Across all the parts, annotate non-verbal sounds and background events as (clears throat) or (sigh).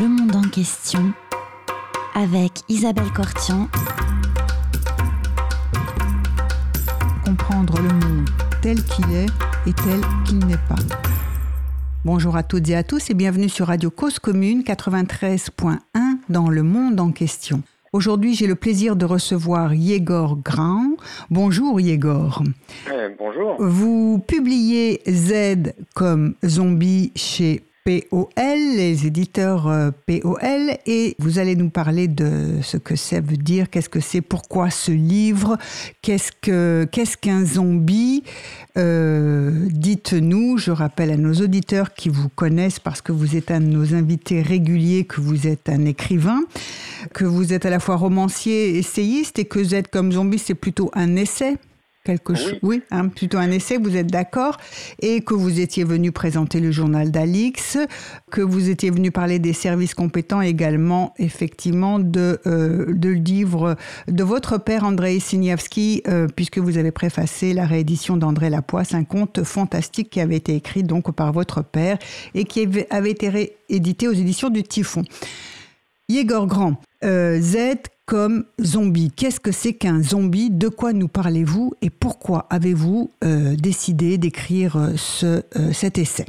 Le monde en question avec Isabelle Cortian. Comprendre le monde tel qu'il est et tel qu'il n'est pas. Bonjour à toutes et à tous et bienvenue sur Radio Cause Commune 93.1 dans Le monde en question. Aujourd'hui, j'ai le plaisir de recevoir Yegor Grand. Bonjour Yegor. Euh, bonjour. Vous publiez Z comme zombie chez POL, les éditeurs euh, POL, et vous allez nous parler de ce que ça veut dire, qu'est-ce que c'est, pourquoi ce livre, qu'est-ce que qu'est-ce qu'un zombie. Euh, dites-nous, je rappelle à nos auditeurs qui vous connaissent parce que vous êtes un de nos invités réguliers, que vous êtes un écrivain, que vous êtes à la fois romancier, essayiste, et que Z comme zombie, c'est plutôt un essai quelque chose, oui, hein, plutôt un essai, vous êtes d'accord, et que vous étiez venu présenter le journal d'Alix, que vous étiez venu parler des services compétents également, effectivement, de, euh, de livre de votre père André Siniavski, euh, puisque vous avez préfacé la réédition d'André Lapoisse, un conte fantastique qui avait été écrit donc par votre père et qui avait été réédité aux éditions du Typhon. Yegor Grand, euh, Z comme zombie. Qu'est-ce que c'est qu'un zombie? De quoi nous parlez-vous? Et pourquoi avez-vous euh, décidé d'écrire euh, ce, cet essai?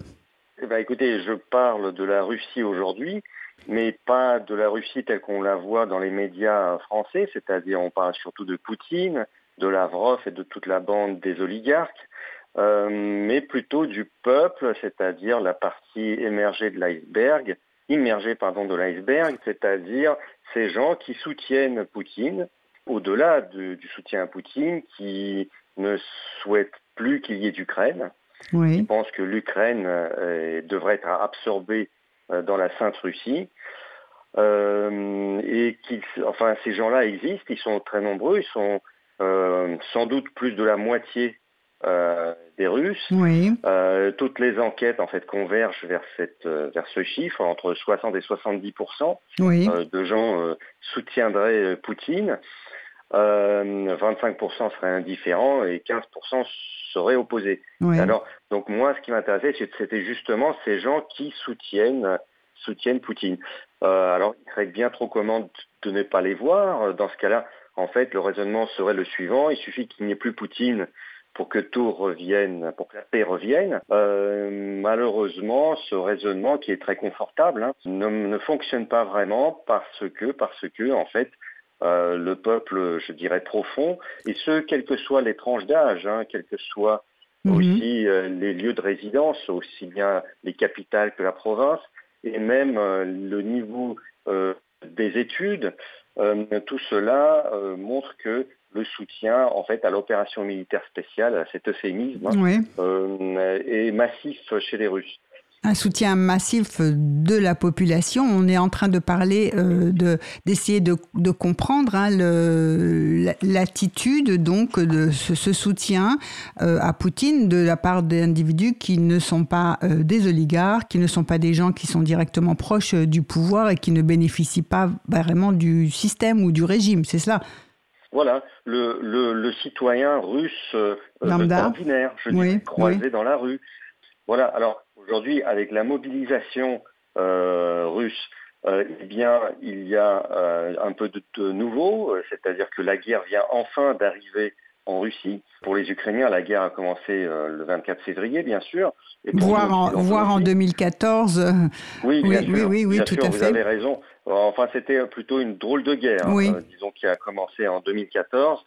Eh ben, Écoutez, je parle de la Russie aujourd'hui, mais pas de la Russie telle qu'on la voit dans les médias français, c'est-à-dire on parle surtout de Poutine, de Lavrov et de toute la bande des oligarques. mais plutôt du peuple, c'est-à-dire la partie émergée de l'iceberg, immergée pardon, de l'iceberg, c'est-à-dire ces gens qui soutiennent Poutine, au-delà du soutien à Poutine, qui ne souhaitent plus qu'il y ait d'Ukraine, oui. qui pensent que l'Ukraine euh, devrait être absorbée euh, dans la Sainte Russie. Euh, et qui, enfin, ces gens-là existent, ils sont très nombreux, ils sont sans doute plus de la moitié euh, des Russes. Oui. Euh, toutes les enquêtes en fait convergent vers cette euh, vers ce chiffre entre 60 et 70 oui. de gens soutiendraient Poutine. 25% seraient indifférents et 15% seraient opposés. Oui. Alors donc moi ce qui m'intéressait c'était justement ces gens qui soutiennent soutiennent Poutine. alors il serait bien trop comment de ne pas les voir. Dans ce cas-là, en fait, le raisonnement serait le suivant il suffit qu'il n'y ait plus Poutine pour que tout revienne, pour que la paix revienne. Euh, malheureusement, ce raisonnement qui est très confortable hein, ne, ne, fonctionne pas vraiment parce que, parce que, en fait, euh, le peuple, je dirais, profond, et ce, quelles que soient les tranches d'âge, hein, quels que soient Mhm. aussi euh, les lieux de résidence, aussi bien les capitales que la province, et même euh, le niveau euh, des études, euh, tout cela euh, montre que le soutien en fait à l'opération militaire spéciale, à cet euphémisme, Oui. euh, est massif chez les Russes. Un soutien massif de la population. On est en train de parler, euh, de d'essayer de, de comprendre hein, l'attitude donc de ce, ce soutien euh, à Poutine de la part d'individus qui ne sont pas euh, des oligarques, qui ne sont pas des gens qui sont directement proches euh, du pouvoir et qui ne bénéficient pas vraiment du système ou du régime. C'est cela. Voilà, le, le, le citoyen russe euh, Lambda. ordinaire, je Oui, dirais, croisé oui. dans la rue. Voilà, alors aujourd'hui, avec la mobilisation euh, russe, euh, eh bien, il y a euh, un peu de, de nouveau, euh, c'est-à-dire que la guerre vient enfin d'arriver en Russie. Pour les Ukrainiens, la guerre a commencé euh, le 24 février, bien sûr. Et Voire nous, en, voire en aussi. 2014. euh, Oui, Oui, bien oui, sûr, oui, oui, bien tout sûr, à vous fait. avez raison. Enfin, c'était plutôt une drôle de guerre, Oui. euh, disons, qui a commencé en 2014.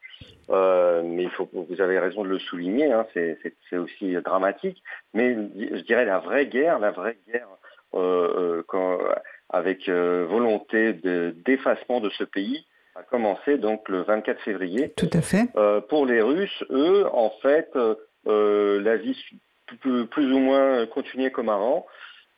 Euh, mais il faut, vous avez raison de le souligner, hein, c'est aussi dramatique. Mais je dirais la vraie guerre, la vraie guerre euh, euh, quand, avec euh, volonté de- d'effacement de ce pays, a commencé donc le 24 février. tout à fait. Euh, pour les Russes, eux, en fait, euh, euh, la vie plus, plus ou moins continuait comme avant.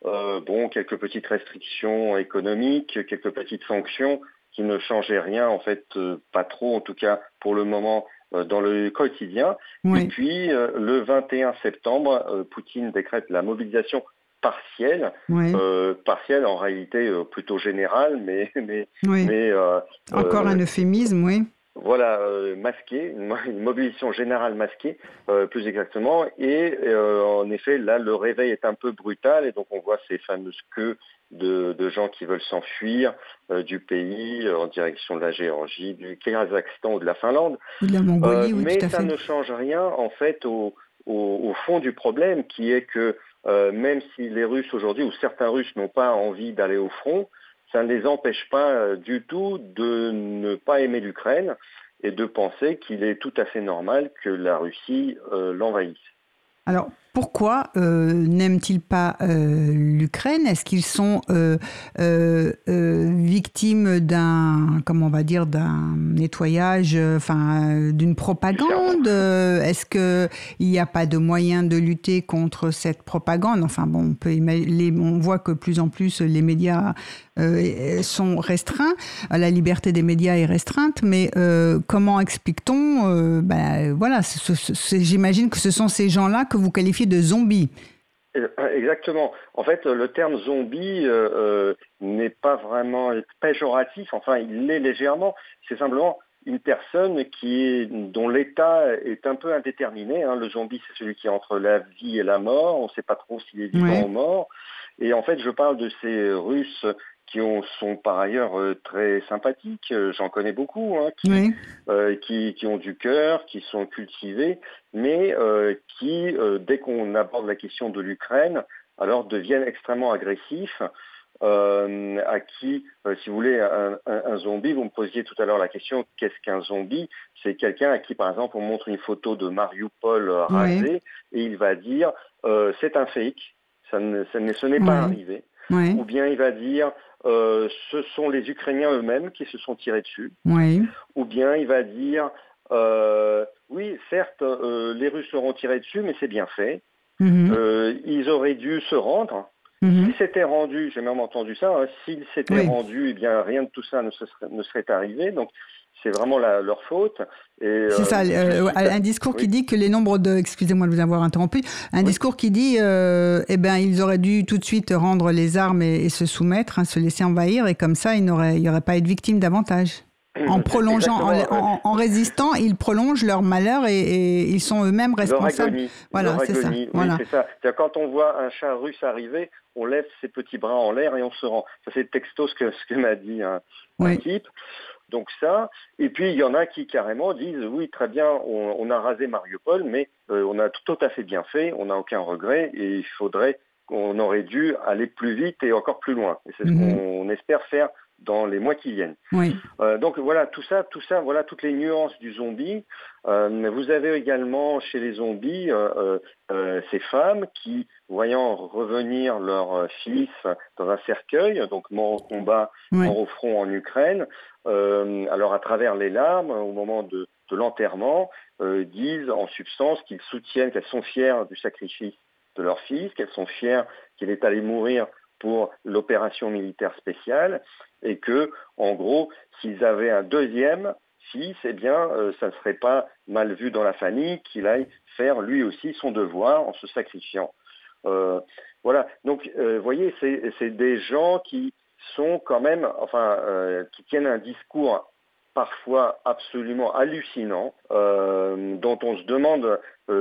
Euh, bon, quelques petites restrictions économiques, quelques petites sanctions qui ne changeaient rien, en fait, euh, pas trop, en tout cas pour le moment, euh, dans le quotidien. Et Oui. puis, euh, le 21 septembre, euh, Poutine décrète la mobilisation partielle, euh, partielle en réalité euh, plutôt générale, mais, mais, oui. mais euh, Encore un euphémisme, oui. voilà, euh, masqué, une, mo- une mobilisation générale masquée, euh, plus exactement. Et euh, en effet, là, le réveil est un peu brutal, et donc on voit ces fameuses queues de, gens qui veulent s'enfuir du pays en direction de la Géorgie, du Kazakhstan ou de la Finlande. la Mongolie, oui, mais tout à ça ne change rien en fait au, au, fond du problème qui est que même si les Russes aujourd'hui ou certains Russes n'ont pas envie d'aller au front, ça ne les empêche pas du tout de ne pas aimer l'Ukraine et de penser qu'il est tout à fait normal que la Russie l'envahisse. Alors, pourquoi euh, n'aiment-ils pas euh, l'Ukraine? Est-ce qu'ils sont euh, victimes d'un, comment on va dire, d'un nettoyage, enfin, d'une propagande? Est-ce qu'il n'y a pas de moyen de lutter contre cette propagande? Enfin, bon, on voit que plus en plus les médias sont restreints, la liberté des médias est restreinte, mais comment explique-t-on ben, Voilà, j'imagine que ce sont ces gens-là que vous qualifiez de zombies. Exactement. En fait, le terme zombie n'est pas vraiment péjoratif, enfin, il l'est légèrement. C'est simplement une personne qui est, dont l'état est un peu indéterminé. Hein. Le zombie, c'est celui qui est entre la vie et la mort. On ne sait pas trop s'il est vivant ou mort. Et en fait, je parle de ces Russes qui sont par ailleurs euh, très sympathiques, euh, j'en connais beaucoup, hein, euh, qui, qui, ont du cœur, qui sont cultivés, mais qui, dès qu'on aborde la question de l'Ukraine, alors deviennent extrêmement agressifs. à qui, si vous voulez, un, zombie, vous me posiez tout à l'heure la question, qu'est-ce qu'un zombie? C'est quelqu'un à qui, par exemple, on montre une photo de Mariupol rasé et il va dire, c'est un fake, ça ne, ce n'est pas arrivé. Ou bien il va dire, euh, ce sont les Ukrainiens eux-mêmes qui se sont tirés dessus. Ou bien il va dire, euh, oui, certes, euh, les Russes seront tirés dessus, mais c'est bien fait. Mhm. ils auraient dû se rendre. Mhm. S'ils s'étaient rendus, j'ai même entendu ça, hein, s'ils s'étaient rendus, eh bien rien de tout ça ne, ne serait arrivé. Donc c'est vraiment leur faute. C'est euh, ça, euh, un discours qui dit que les nombres de, excusez-moi de vous avoir interrompu, un discours qui dit, euh, eh ben, ils auraient dû tout de suite rendre les armes et, se soumettre, hein, se laisser envahir, et comme ça, ils n'auraient auraient pas été victimes davantage. (clears throat) En prolongeant, en, résistant, ils prolongent leur malheur et, ils sont eux-mêmes responsables. voilà, c'est ça. Voilà. ça. Quand on voit un chat russe arriver, on lève ses petits bras en l'air et on se rend. Ça, c'est texto ce que, ce que m'a dit un, un type. Donc ça, et puis il y en a qui carrément disent oui très bien, on, a rasé Mariupol, mais euh, on a tout à fait bien fait, on n'a aucun regret et il faudrait qu'on aurait dû aller plus vite et encore plus loin. Et c'est ce mhm. qu'on espère faire dans les mois qui viennent. Euh, donc voilà, tout ça, tout ça, voilà toutes les nuances du zombie. Euh, vous avez également chez les zombies euh, ces femmes qui, voyant revenir leur fils dans un cercueil, donc mort au combat, mort au front en Ukraine, alors à travers les larmes, au moment de, de l'enterrement, disent en substance qu'ils soutiennent, qu'elles sont fières du sacrifice de leur fils, qu'elles sont fières qu'il est allé mourir pour l'opération militaire spéciale et que, en gros, s'ils avaient un deuxième fils, eh bien, euh, ça ne serait pas mal vu dans la famille qu'il aille faire lui aussi son devoir en se sacrifiant. Euh, voilà. Donc, euh, vous voyez, c'est des gens qui sont quand même, enfin, qui tiennent un discours parfois absolument hallucinant, dont on se demande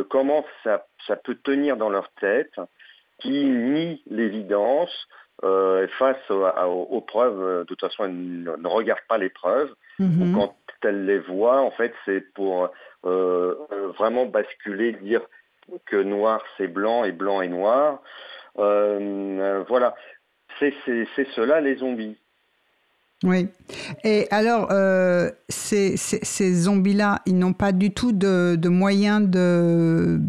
comment ça, ça, peut tenir dans leur tête, qui nie l'évidence, euh, face aux, preuves, euh, de toute façon, elle ne, regarde pas les preuves. Mhm. Quand elle les voit, en fait, c'est pour euh, vraiment basculer, dire que noir c'est blanc et blanc est noir. voilà, c'est cela les zombies. Oui. Et alors, ces, zombies-là, ils n'ont pas du tout de moyens de,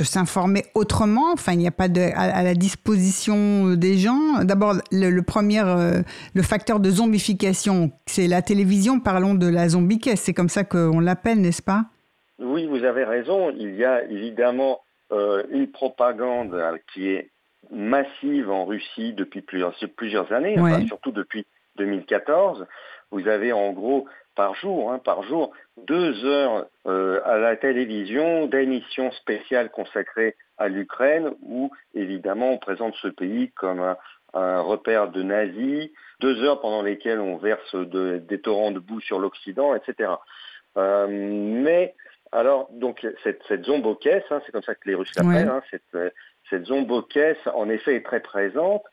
de s'informer autrement. Enfin, il n'y a pas de, à, la disposition des gens. D'abord, le, premier, euh, le facteur de zombification, c'est la télévision. Parlons de la zombiquesse. C'est comme ça qu'on l'appelle, n'est-ce pas? Oui, vous avez raison. Il y a évidemment euh, une propagande euh, qui est massive en Russie depuis plusieurs, plusieurs années, surtout depuis 2014. Vous avez en gros par jour, hein, par jour, deux heures euh, à la télévision d'émissions spéciales consacrées à l'Ukraine où évidemment on présente ce pays comme un, repère de nazis, deux heures pendant lesquelles on verse des torrents de boue sur l'Occident, etc. Euh, mais Alors, donc, cette, cette zombocaisse, hein, c'est comme ça que les Russes l'appellent, Ouais. hein, cette, cette zombocaisse, en effet, est très présente.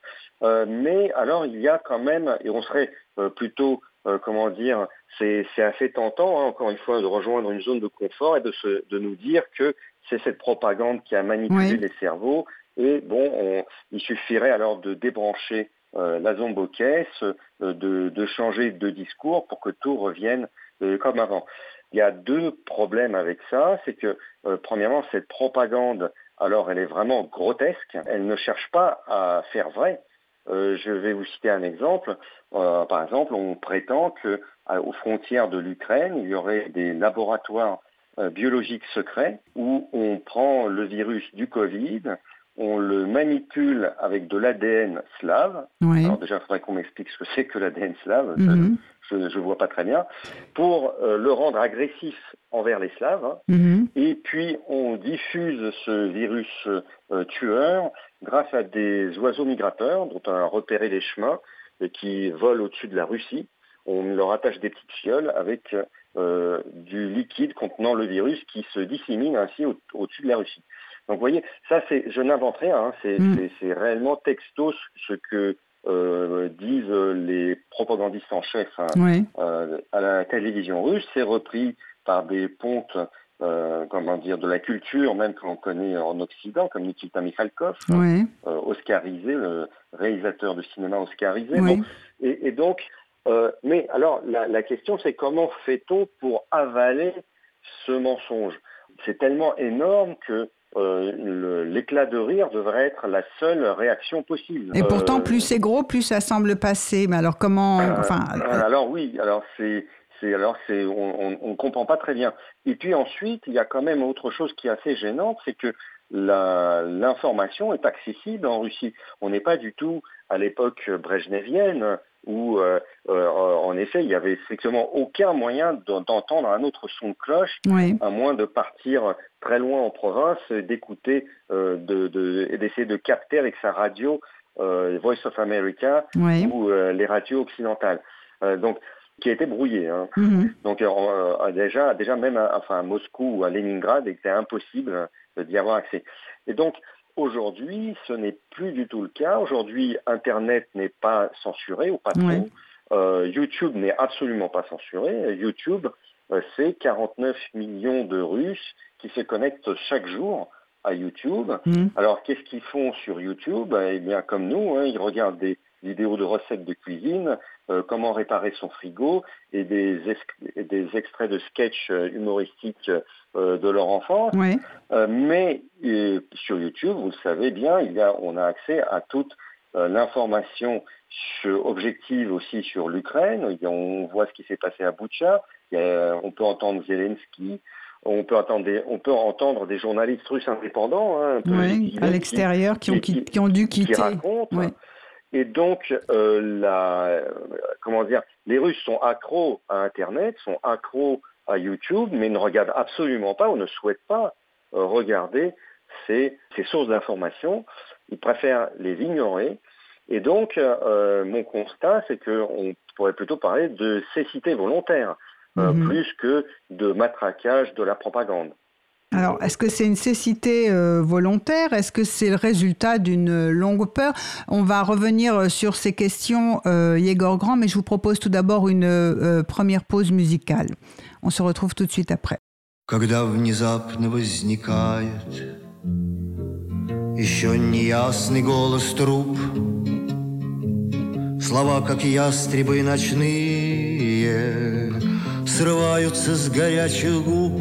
Euh, mais alors, il y a quand même, et on serait plutôt, euh, comment dire, c'est assez tentant, hein, encore une fois, de rejoindre une zone de confort et de, se, de nous dire que c'est cette propagande qui a manipulé Oui. les cerveaux. Et bon, on- il suffirait alors de débrancher euh, la zombocaisse, euh, de, de changer de discours pour que tout revienne euh, comme avant. Il y a deux problèmes avec ça, c'est que premièrement cette propagande, alors elle est vraiment grotesque, elle ne cherche pas à faire vrai. Euh, je vais vous citer un exemple. Euh, par exemple, on prétend que à- aux frontières de l'Ukraine, il y aurait des laboratoires euh, biologiques secrets où on prend le virus du Covid, on le manipule avec de l'ADN slave. Oui. Alors déjà, il faudrait qu'on m'explique ce que c'est que l'ADN slave. Mhm. Je ne vois pas très bien, pour euh, le rendre agressif envers les Slaves. hein. Mhm. Et puis on diffuse ce virus euh, tueur grâce à des oiseaux migrateurs dont on a repéré les chemins et qui volent au-dessus de la Russie. On leur attache des petites fioles avec euh, du liquide contenant le virus qui se dissémine ainsi au- au-dessus de la Russie. Donc vous voyez, ça c'est, je n'invente rien, hein, c'est, Mm. c'est- c'est réellement texto ce que euh, disent les propagandistes en chef hein, Oui. euh, à la télévision russe. C'est repris par des pontes, euh, comment dire, de la culture, même que l'on connaît en Occident, comme Nikita Mikhalkov, Oui. euh, oscarisé, le réalisateur de cinéma oscarisé. Oui. Bon, et, et donc, euh, mais alors la, la question c'est comment fait-on pour avaler ce mensonge? C'est tellement énorme que euh, l'éclat de rire devrait être la seule réaction possible. Et pourtant, Euh, plus c'est gros, plus ça semble passer. Mais alors comment euh, Enfin, alors oui, alors c'est c'est alors c'est on, on comprend pas très bien. Et puis ensuite, il y a quand même autre chose qui est assez gênante, c'est que la- l'information est accessible en Russie. On n'est pas du tout à l'époque brejnevienne où euh, euh, en effet il y avait strictement aucun moyen d'en- d'entendre un autre son de cloche oui. à moins de partir très loin en province, d'écouter, euh, de, de, et d'essayer de capter avec sa radio euh, Voice of America Oui. ou euh, les radios occidentales. Euh, donc, qui a été brouillé. Hein. Mhm. Donc, euh, déjà, déjà même, à, enfin, à Moscou ou à Leningrad, il était impossible d'y avoir accès. Et donc, aujourd'hui, ce n'est plus du tout le cas. Aujourd'hui, Internet n'est pas censuré ou pas trop. Ouais. Euh, YouTube n'est absolument pas censuré. YouTube, euh, c'est 49 millions de Russes qui se connectent chaque jour à YouTube. Mhm. Alors, qu'est-ce qu'ils font sur YouTube? Eh bien, comme nous, hein, ils regardent des vidéos de recettes de cuisine, euh, comment réparer son frigo et des, es- et des extraits de sketchs euh, humoristiques euh, de leur enfance. Oui. Mais sur YouTube, vous le savez bien, il y a, on a accès à toute l'information sur- objective aussi sur l'Ukraine. On voit ce qui s'est passé à Boucha. On peut entendre Zelensky. On peut, entendre des, on peut entendre des journalistes russes indépendants, hein, un peu Oui. dissidents, À qui- l'extérieur, qui, ont, qui- qui, qui ont dû qui quitter. racontent. Oui. Et donc, euh, la, comment dire, les Russes sont accros à Internet, sont accros à YouTube, mais ne regardent absolument pas ou ne souhaitent pas euh, regarder ces, ces sources d'information. Ils préfèrent les ignorer. Et donc, euh, mon constat, c'est qu'on pourrait plutôt parler de cécité volontaire, euh, Mhm. plus que de matraquage de la propagande. Alors, est-ce que c'est une cécité euh, volontaire Est-ce que c'est le résultat d'une longue peur On va revenir euh, sur ces questions, euh, Yegor Grand, mais je vous propose tout d'abord une euh, première pause musicale. On se retrouve tout de suite après. Когда внезапно возникает Еще неясный голос труп Слова, как ястребы ночные Срываются с горячих губ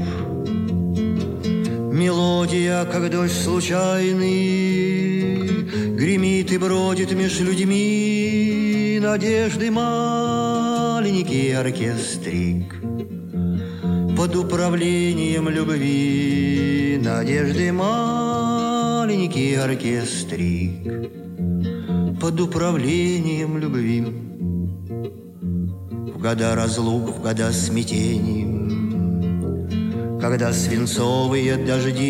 Мелодия, как дождь случайный Гремит и бродит меж людьми. Надежды маленький оркестрик под управлением любви. Надежды маленький оркестрик Под управлением любви. В года разлук, в года смятений Когда свинцовые дожди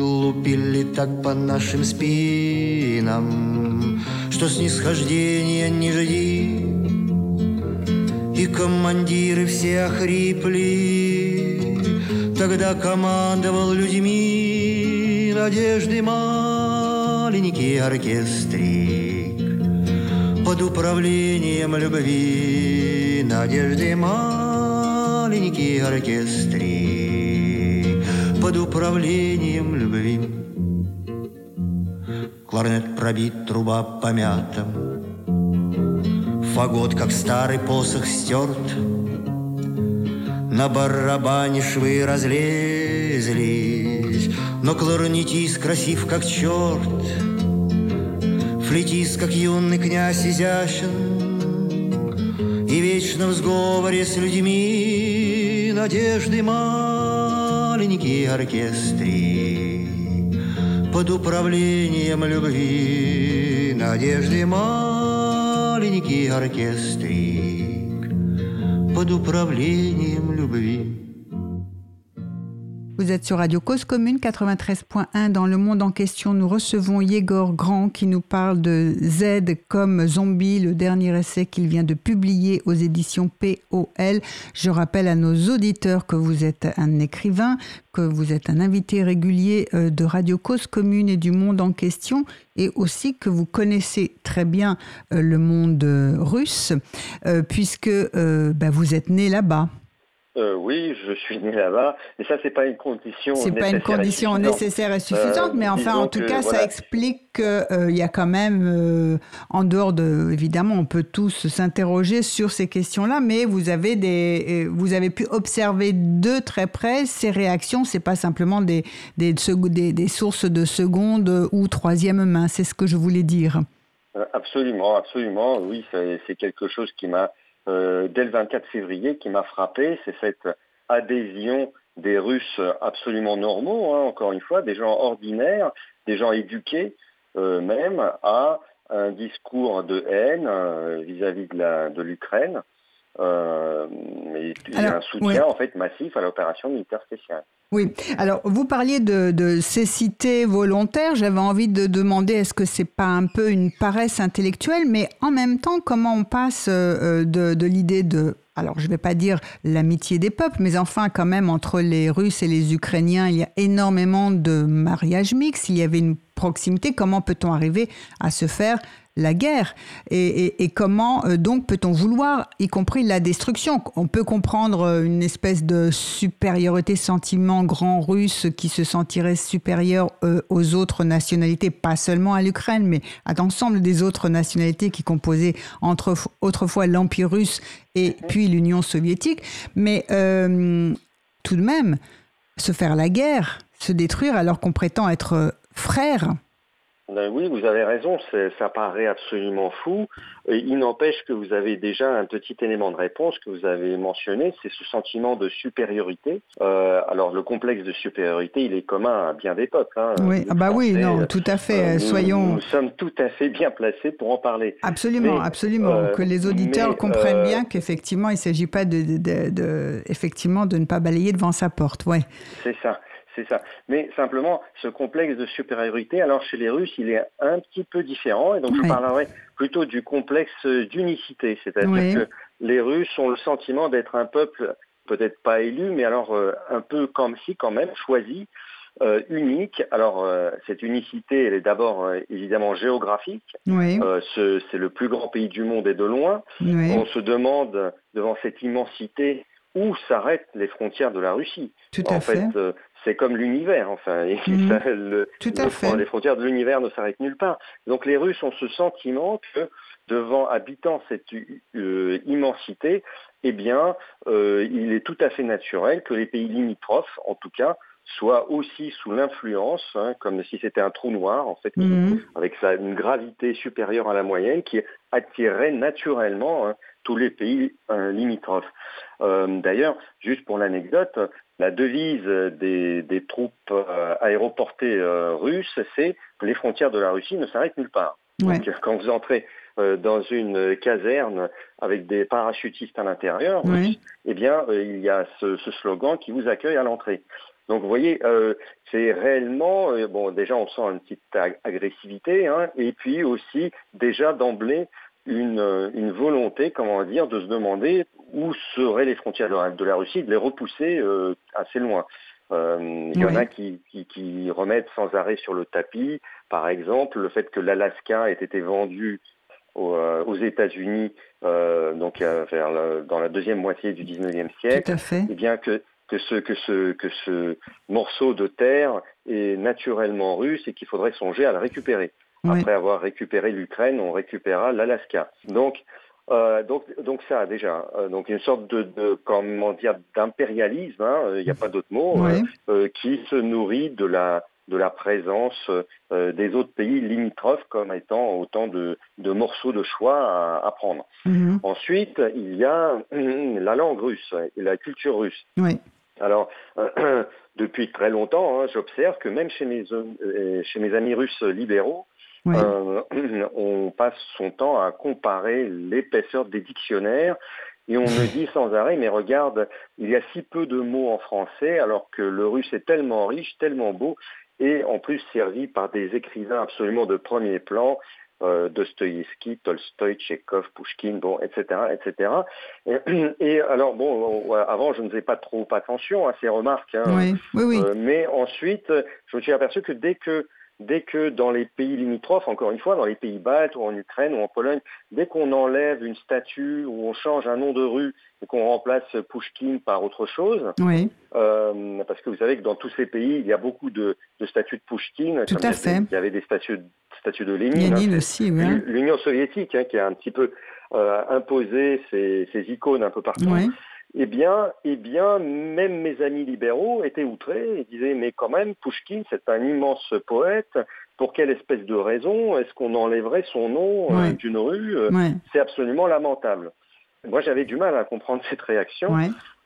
Лупили так по нашим спинам Что снисхождения не жди. И командиры все охрипли, Тогда командовал людьми надежды маленький оркестрик. Под управлением любви надежды маленький оркестрик Под управлением любви. Кларнет пробит, труба помята. Фагот, как старый посох, стерт На барабане швы разлезлись. Но кларнетист красив, как черт Флетист, как юный князь, изящен И вечно в сговоре с людьми Надежды маленький оркестрик под управлением любви надежды маленький оркестрик под управлением. Vous êtes sur Radio Cause Commune 93.1 dans le monde en question. Nous recevons Yegor Grand qui nous parle de Z comme zombie, le dernier essai qu'il vient de publier aux éditions POL. Je rappelle à nos auditeurs que vous êtes un écrivain, que vous êtes un invité régulier euh, de Radio Cause Commune et du monde en question et aussi que vous connaissez très bien euh, le monde euh, russe puisque bah, vous êtes né là-bas. Euh, oui, je suis né là-bas, mais ça c'est pas une condition. C'est pas une condition nécessaire et suffisante, euh, mais enfin en tout cas ça explique qu'il euh, y a quand même, en dehors de, évidemment, on peut tous s'interroger sur ces questions-là, mais vous avez des, vous avez pu observer de très près ces réactions. C'est pas simplement des des, des des sources de seconde ou troisième main. C'est ce que je voulais dire. Absolument, absolument. Oui, c'est quelque chose qui m'a euh, dès le 24 février qui m'a frappé, c'est cette adhésion des Russes absolument normaux, hein, encore une fois, des gens ordinaires, des gens éduqués euh, même, à un discours de haine euh, vis-à-vis de l'Ukraine. Euh, et, un soutien en fait massif à l'opération militaire spéciale. Oui, alors vous parliez de, de cécité volontaire, j'avais envie de demander est-ce que c'est pas un peu une paresse intellectuelle, mais en même temps comment on passe euh, de, de l'idée de alors je ne vais pas dire l'amitié des peuples, mais enfin quand même entre les Russes et les Ukrainiens, il y a énormément de mariages mixtes, il y avait une proximité, comment peut-on arriver à se faire la guerre. Et, comment euh, donc peut-on vouloir, y compris la destruction? On peut comprendre euh, une espèce de supériorité sentiment grand russe qui se sentirait supérieur euh, aux autres nationalités, pas seulement à l'Ukraine, mais à l'ensemble des autres nationalités qui composaient entre, autrefois l'Empire russe et puis l'Union soviétique. Mais tout de même, se faire la guerre, se détruire alors qu'on prétend être frère, ben oui, vous avez raison, ça paraît absolument fou. il n'empêche que vous avez déjà un petit élément de réponse que vous avez mentionné, c'est ce sentiment de supériorité. Euh, alors le complexe de supériorité, il est commun à bien des peuples. Hein. Oui, ah bah oui, non, tout à fait. Euh, soyons. Nous, sommes tout à fait bien placés pour en parler. Absolument, absolument. Euh, que les auditeurs comprennent bien qu'effectivement, il ne s'agit pas de, effectivement, de ne pas balayer devant sa porte. Ouais. C'est ça. C'est ça. Mais simplement, ce complexe de supériorité, alors chez les Russes, il est un petit peu différent. Et donc, je parlerai plutôt du complexe d'unicité. C'est-à-dire que les Russes ont le sentiment d'être un peuple, peut-être pas élu, mais alors euh, un peu comme si, quand même, choisi, euh, unique. Alors, euh, cette unicité, elle est d'abord évidemment géographique. c'est le plus grand pays du monde et de loin. On se demande, devant cette immensité, où s'arrêtent les frontières de la Russie. Tout à fait c'est comme l'univers, enfin. Mhm. (laughs) Tout à fait. Les frontières de l'univers ne s'arrêtent nulle part. Donc les Russes ont ce sentiment que, devant habitant cette euh, immensité, eh bien, euh, il est tout à fait naturel que les pays limitrophes, en tout cas, soient aussi sous l'influence, hein, comme si c'était un trou noir, en fait, mhm. avec sa, une gravité supérieure à la moyenne, qui attirerait naturellement hein, tous les pays euh, limitrophes. D'ailleurs, juste pour l'anecdote, la devise des, troupes euh, aéroportées euh, russes, c'est que les frontières de la Russie ne s'arrêtent nulle part. Donc, (laughs) quand vous entrez euh, dans une caserne avec des parachutistes à l'intérieur, eh bien, il y a ce, slogan qui vous accueille à l'entrée. Donc, vous voyez, c'est réellement, bon, déjà, on sent une petite agressivité, hein, et puis aussi, déjà d'emblée, une, volonté, comment dire, de se demander où seraient les frontières de la, Russie, de les repousser euh, assez loin. Euh, il y en Oui. a qui, qui, qui remettent sans arrêt sur le tapis, par exemple, le fait que l'Alaska ait été vendu aux, euh, aux États-Unis euh, donc euh, vers le- dans la deuxième moitié du 19e siècle, Tout à fait. eh bien que que ce que ce que ce morceau de terre est naturellement russe et qu'il faudrait songer à le récupérer. Oui. Après avoir récupéré l'Ukraine, on récupérera l'Alaska. Donc euh, donc donc ça déjà euh, donc une sorte de, de comment dire d'impérialisme, hein, il n'y a pas d'autre mot, euh, Oui. euh, qui se nourrit de la de la présence des autres pays limitrophes comme étant autant de, de morceaux de choix à, à prendre. Mhm. Ensuite, il y a la langue russe et la culture russe. Oui. Alors, (clears throat) depuis très longtemps, hein, j'observe que même chez mes, chez mes amis russes libéraux, Oui. euh, (clears throat) on passe son temps à comparer l'épaisseur des dictionnaires et on me (laughs) dit sans arrêt, mais regarde, il y a si peu de mots en français alors que le russe est tellement riche, tellement beau et en plus servi par des écrivains absolument de premier plan. Euh, Dostoïevski, Tolstoï, Tchekhov, Pushkin, bon, etc., etc. Et, (clears throat) et alors bon, on- avant je ne faisais pas trop attention à ces remarques, hein, oui. Oui. Oui. euh, mais ensuite, je me suis aperçu que dès que dès que dans les pays limitrophes, encore une fois, dans les pays baltes ou en Ukraine ou en Pologne, dès qu'on enlève une statue ou on change un nom de rue et qu'on remplace Pushkin par autre chose, oui. euh, parce que vous savez que dans tous ces pays, il y a beaucoup de, de statues de Pushkin. Tout comme à il y. Il avait des statues, statues de Lénine. hein, aussi, oui. L'Union soviétique hein, qui a un petit peu euh, imposé ses, ses icônes un peu partout. Oui. Eh bien, eh bien, même mes amis libéraux étaient outrés et disaient mais quand même, Pushkin, c'est un immense poète. Pour quelle espèce de raison est-ce qu'on enlèverait son nom euh, d'une rue Euh. C'est absolument lamentable. Moi, j'avais du mal à comprendre (laughs) cette réaction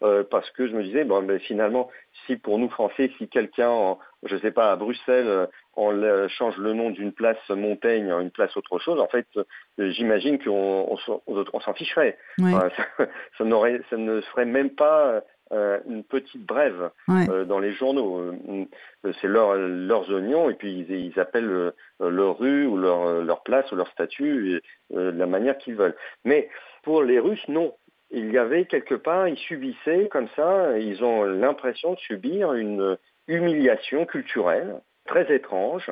euh, parce que je me disais bon, ben, finalement, si pour nous Français, si quelqu'un, je sais pas, à Bruxelles, on change le nom d'une place Montaigne en une place autre chose, en fait, euh, j'imagine qu'on on, s'en- on s'en ficherait. Enfin, ça, ça n'aurait- ça ne ferait même pas euh, une petite brève euh, dans les journaux. C'est leur, leurs oignons et puis ils, ils appellent euh, leur rue ou leur, leur place ou leur statut de la manière qu'ils veulent. Mais pour les Russes, non. Il y avait quelque part, ils subissaient comme ça, ils ont l'impression de subir une humiliation culturelle très étrange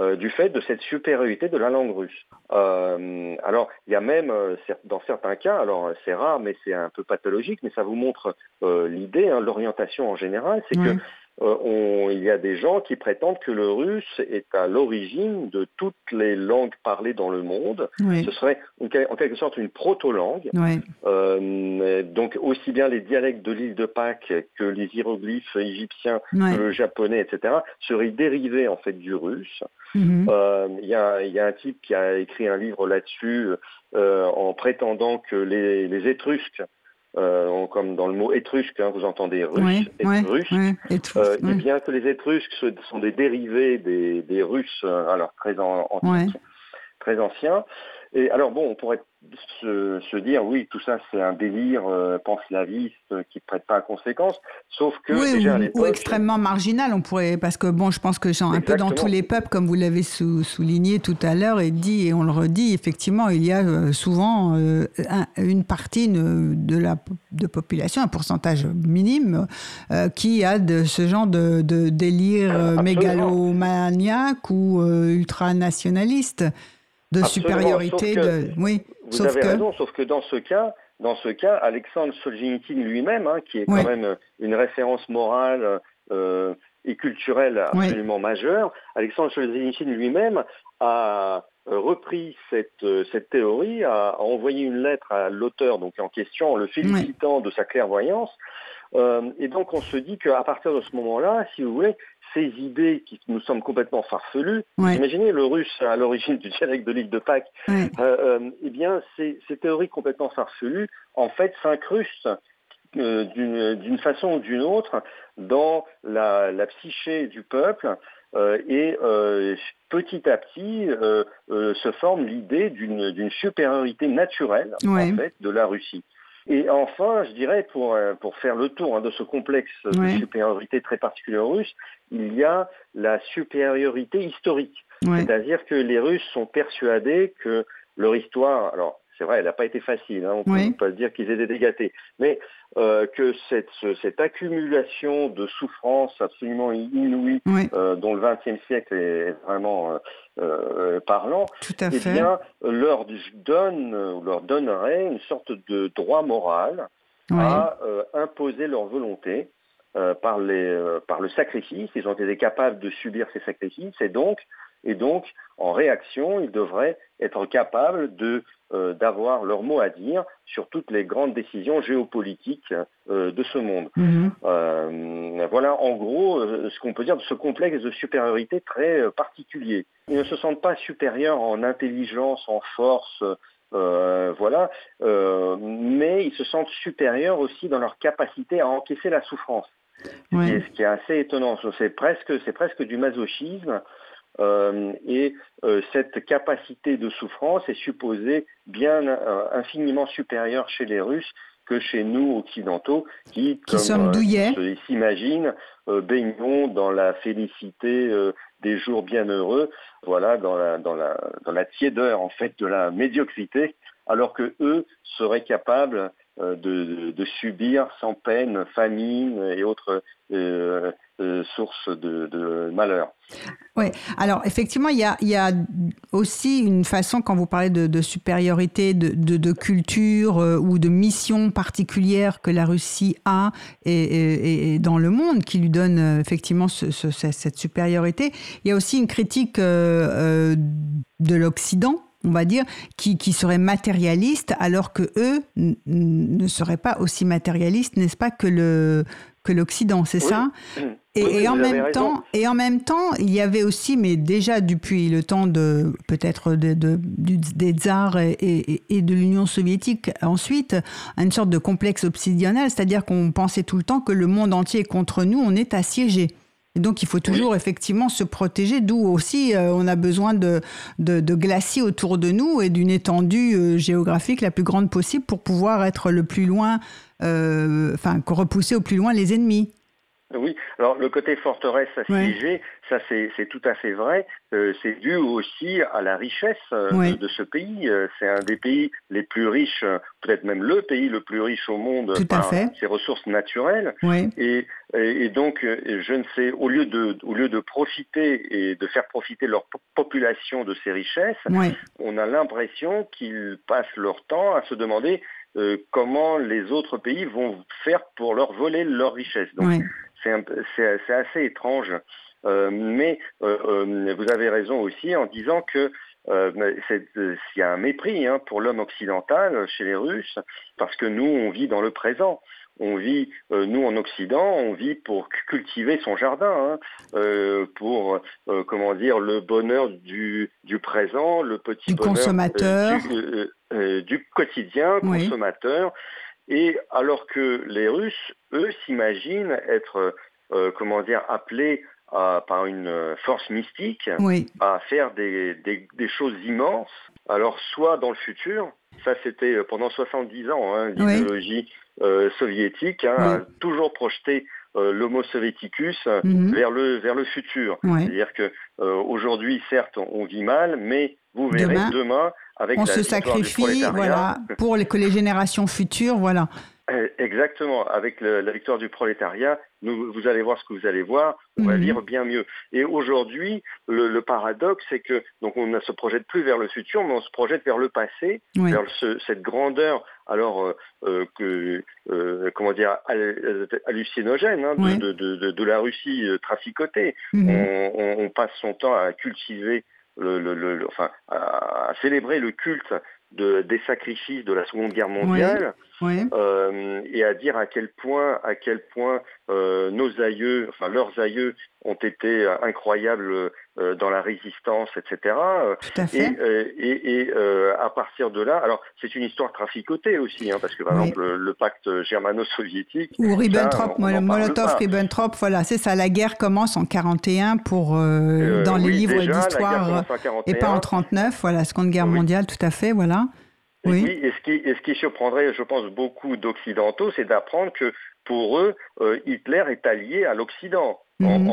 euh, du fait de cette supériorité de la langue russe. Euh, alors, il y a même, euh, dans certains cas, alors c'est rare, mais c'est un peu pathologique, mais ça vous montre l'idée, hein, l'orientation en général, c'est que euh, on- il y a des gens qui prétendent que le russe est à l'origine de toutes les langues parlées dans le monde. Oui. Ce serait en quel- en quelque sorte une proto-langue. Oui. Euh, donc aussi bien les dialectes de l'île de Pâques que les hiéroglyphes égyptiens, Oui. que le japonais, etc., seraient dérivés en fait du russe. Mhm. Euh, Il y, a, il y a un type qui a écrit un livre là-dessus en prétendant que les, les Étrusques, euh, comme dans le mot étrusque, hein, vous entendez russe, étrusque, Oui. Et euh, eh bien que les Étrusques sont des dérivés des, des Russes, euh, alors Ouais. très anciens. Et alors bon, on pourrait se, se dire oui, tout ça c'est un délire euh, panslaviste euh, qui ne prête pas à conséquence, sauf que Oui, déjà ou, ou extrêmement marginal, on pourrait, parce que bon, je pense que genre, un peu dans tous les peuples, comme vous l'avez sou- souligné tout à l'heure et dit, et on le redit, effectivement, il y a euh, souvent euh, un- une partie de la de population, un pourcentage minime, qui a de ce genre de, de délire mégalomaniaque ou ultranationaliste, de Absolument, supériorité. de, oui, Vous sauf avez que. raison, sauf que dans ce cas, dans ce cas, Alexandre Solzhenitsyn lui-même, hein, qui est quand même une référence morale euh, et culturelle absolument majeure, Alexandre Solzhenitsyn lui-même a euh, repris cette, euh, cette théorie, a, a envoyé une lettre à l'auteur donc en question, en le félicitant de sa clairvoyance. Euh, et donc on se dit qu'à partir de ce moment-là, si vous voulez, ces idées qui nous semblent complètement farfelues, Ouais. imaginez le russe à l'origine du dialecte de l'île de Pâques, Ouais. euh, euh, eh bien, ces, ces théories complètement farfelues, en fait, s'incrustent euh, d'une façon ou d'une autre dans la, la psyché du peuple et petit à petit se forme l'idée d'une d'une supériorité naturelle Ouais. en fait de la Russie. Et enfin, je dirais, pour, euh, pour faire le tour hein, de ce complexe Ouais. de supériorité très particulier russe, il y a la supériorité historique. Ouais. C'est-à-dire que les Russes sont persuadés que leur histoire, alors c'est vrai, elle n'a pas été facile, hein, on ne peut pas dire qu'ils étaient dégâtés, mais euh, que cette, cette, accumulation de souffrances absolument inouïe, euh, dont le XXe siècle est vraiment euh, parlant, eh bien, leur donne, leur donnerait une sorte de droit moral à imposer leur volonté par, les, par le sacrifice. Ils ont été capables de subir ces sacrifices et donc et donc, en réaction, ils devraient être capables euh, d'avoir leur mot à dire sur toutes les grandes décisions géopolitiques euh, de ce monde. Mhm. Euh, voilà en gros ce qu'on peut dire de ce complexe de supériorité très particulier. Ils ne se sentent pas supérieurs en intelligence, en force, voilà, mais ils se sentent supérieurs aussi dans leur capacité à encaisser la souffrance. ce qui est assez étonnant. C'est presque, c'est presque du masochisme. Euh, et euh, cette capacité de souffrance est supposée bien euh, infiniment supérieure chez les Russes que chez nous occidentaux, qui, qui comme s'imaginent, baignons dans la félicité des jours bienheureux, voilà, dans la, dans la, dans la tiédeur en fait de la médiocrité, alors que eux seraient capables de, de, subir sans peine famine et autres euh, source de, malheur. Oui, alors effectivement, il y, a, aussi une façon, quand vous parlez de, supériorité, de, culture euh, ou de mission particulière que la Russie a et, dans le monde, qui lui donne euh, effectivement cette supériorité, il y a aussi une critique de l'Occident on va dire, qui, qui serait matérialiste, alors que eux ne seraient pas aussi matérialistes, n'est-ce pas, que le que l'Occident, c'est ça? Et, en même temps, et en même temps, il y avait aussi, mais déjà depuis le temps de peut-être de, des tsars et, de l'Union soviétique ensuite, une sorte de complexe obsidional, c'est-à-dire qu'on pensait tout le temps que le monde entier est contre nous, on est assiégé. Et donc il faut toujours effectivement se protéger, d'où aussi euh, on a besoin de, de, de, glacis autour de nous et d'une étendue euh, géographique la plus grande possible pour pouvoir être le plus loin, euh, enfin repousser au plus loin les ennemis. Oui, alors le côté forteresse assiégée, ça c'est tout à fait vrai. Euh, c'est dû aussi à la richesse euh, de, ce pays. Euh, c'est un des pays les plus riches, peut-être même le pays le plus riche au monde par ses ressources naturelles. Et, et, donc, je ne sais, au lieu de, au lieu de profiter et de faire profiter leur population de ces richesses, on a l'impression qu'ils passent leur temps à se demander comment les autres pays vont faire pour leur voler leur richesse. Donc, c'est assez étrange. Euh, mais euh, euh, vous avez raison aussi en disant que il y a un mépris hein, pour l'homme occidental chez les Russes, parce que nous, on vit dans le présent. On vit, nous en Occident, on vit pour cultiver son jardin, hein, pour comment dire le bonheur du, du présent, le petit du bonheur consommateur. Du, quotidien consommateur. Et alors que les Russes, eux, s'imaginent être, comment dire, appelés par une force mystique à faire des, choses immenses. Alors soit dans le futur, ça c'était pendant 70 ans, hein, l'idéologie euh, soviétique hein, a toujours projeté euh, l'homo soviéticus mhm. vers le vers le futur. C'est-à-dire que aujourd'hui, certes, on vit mal, mais vous verrez demain on se sacrifie, voilà, pour que les générations futures, voilà. Euh, exactement. Avec la victoire du prolétariat, vous allez voir ce que vous allez voir, on va mhm. vivre bien mieux. Et aujourd'hui, le, paradoxe, c'est que donc on ne se projette plus vers le futur, mais on se projette vers le passé, vers cette grandeur, alors euh, euh, que comment dire hallucinogène hein, de, la Russie traficotée. Mhm. on, passe son temps à cultiver le, enfin, à, célébrer le culte de, des sacrifices de la Seconde Guerre mondiale euh, et à dire à quel point, à quel point euh, nos aïeux, enfin leurs aïeux, ont été incroyables euh, dans la résistance, etc. Et, à partir de là, alors c'est une histoire traficotée aussi, hein, parce que par exemple le, pacte germano-soviétique. Ou Ribbentrop, Molotov-Ribbentrop, voilà, c'est ça. La guerre commence en 41 pour dans les livres d'histoire et pas en 39. Voilà, Seconde Guerre mondiale, tout à fait, voilà. Oui. et, ce qui, ce qui surprendrait, je pense, beaucoup d'Occidentaux, c'est d'apprendre que pour eux, euh, Hitler est allié à l'Occident. Mhm.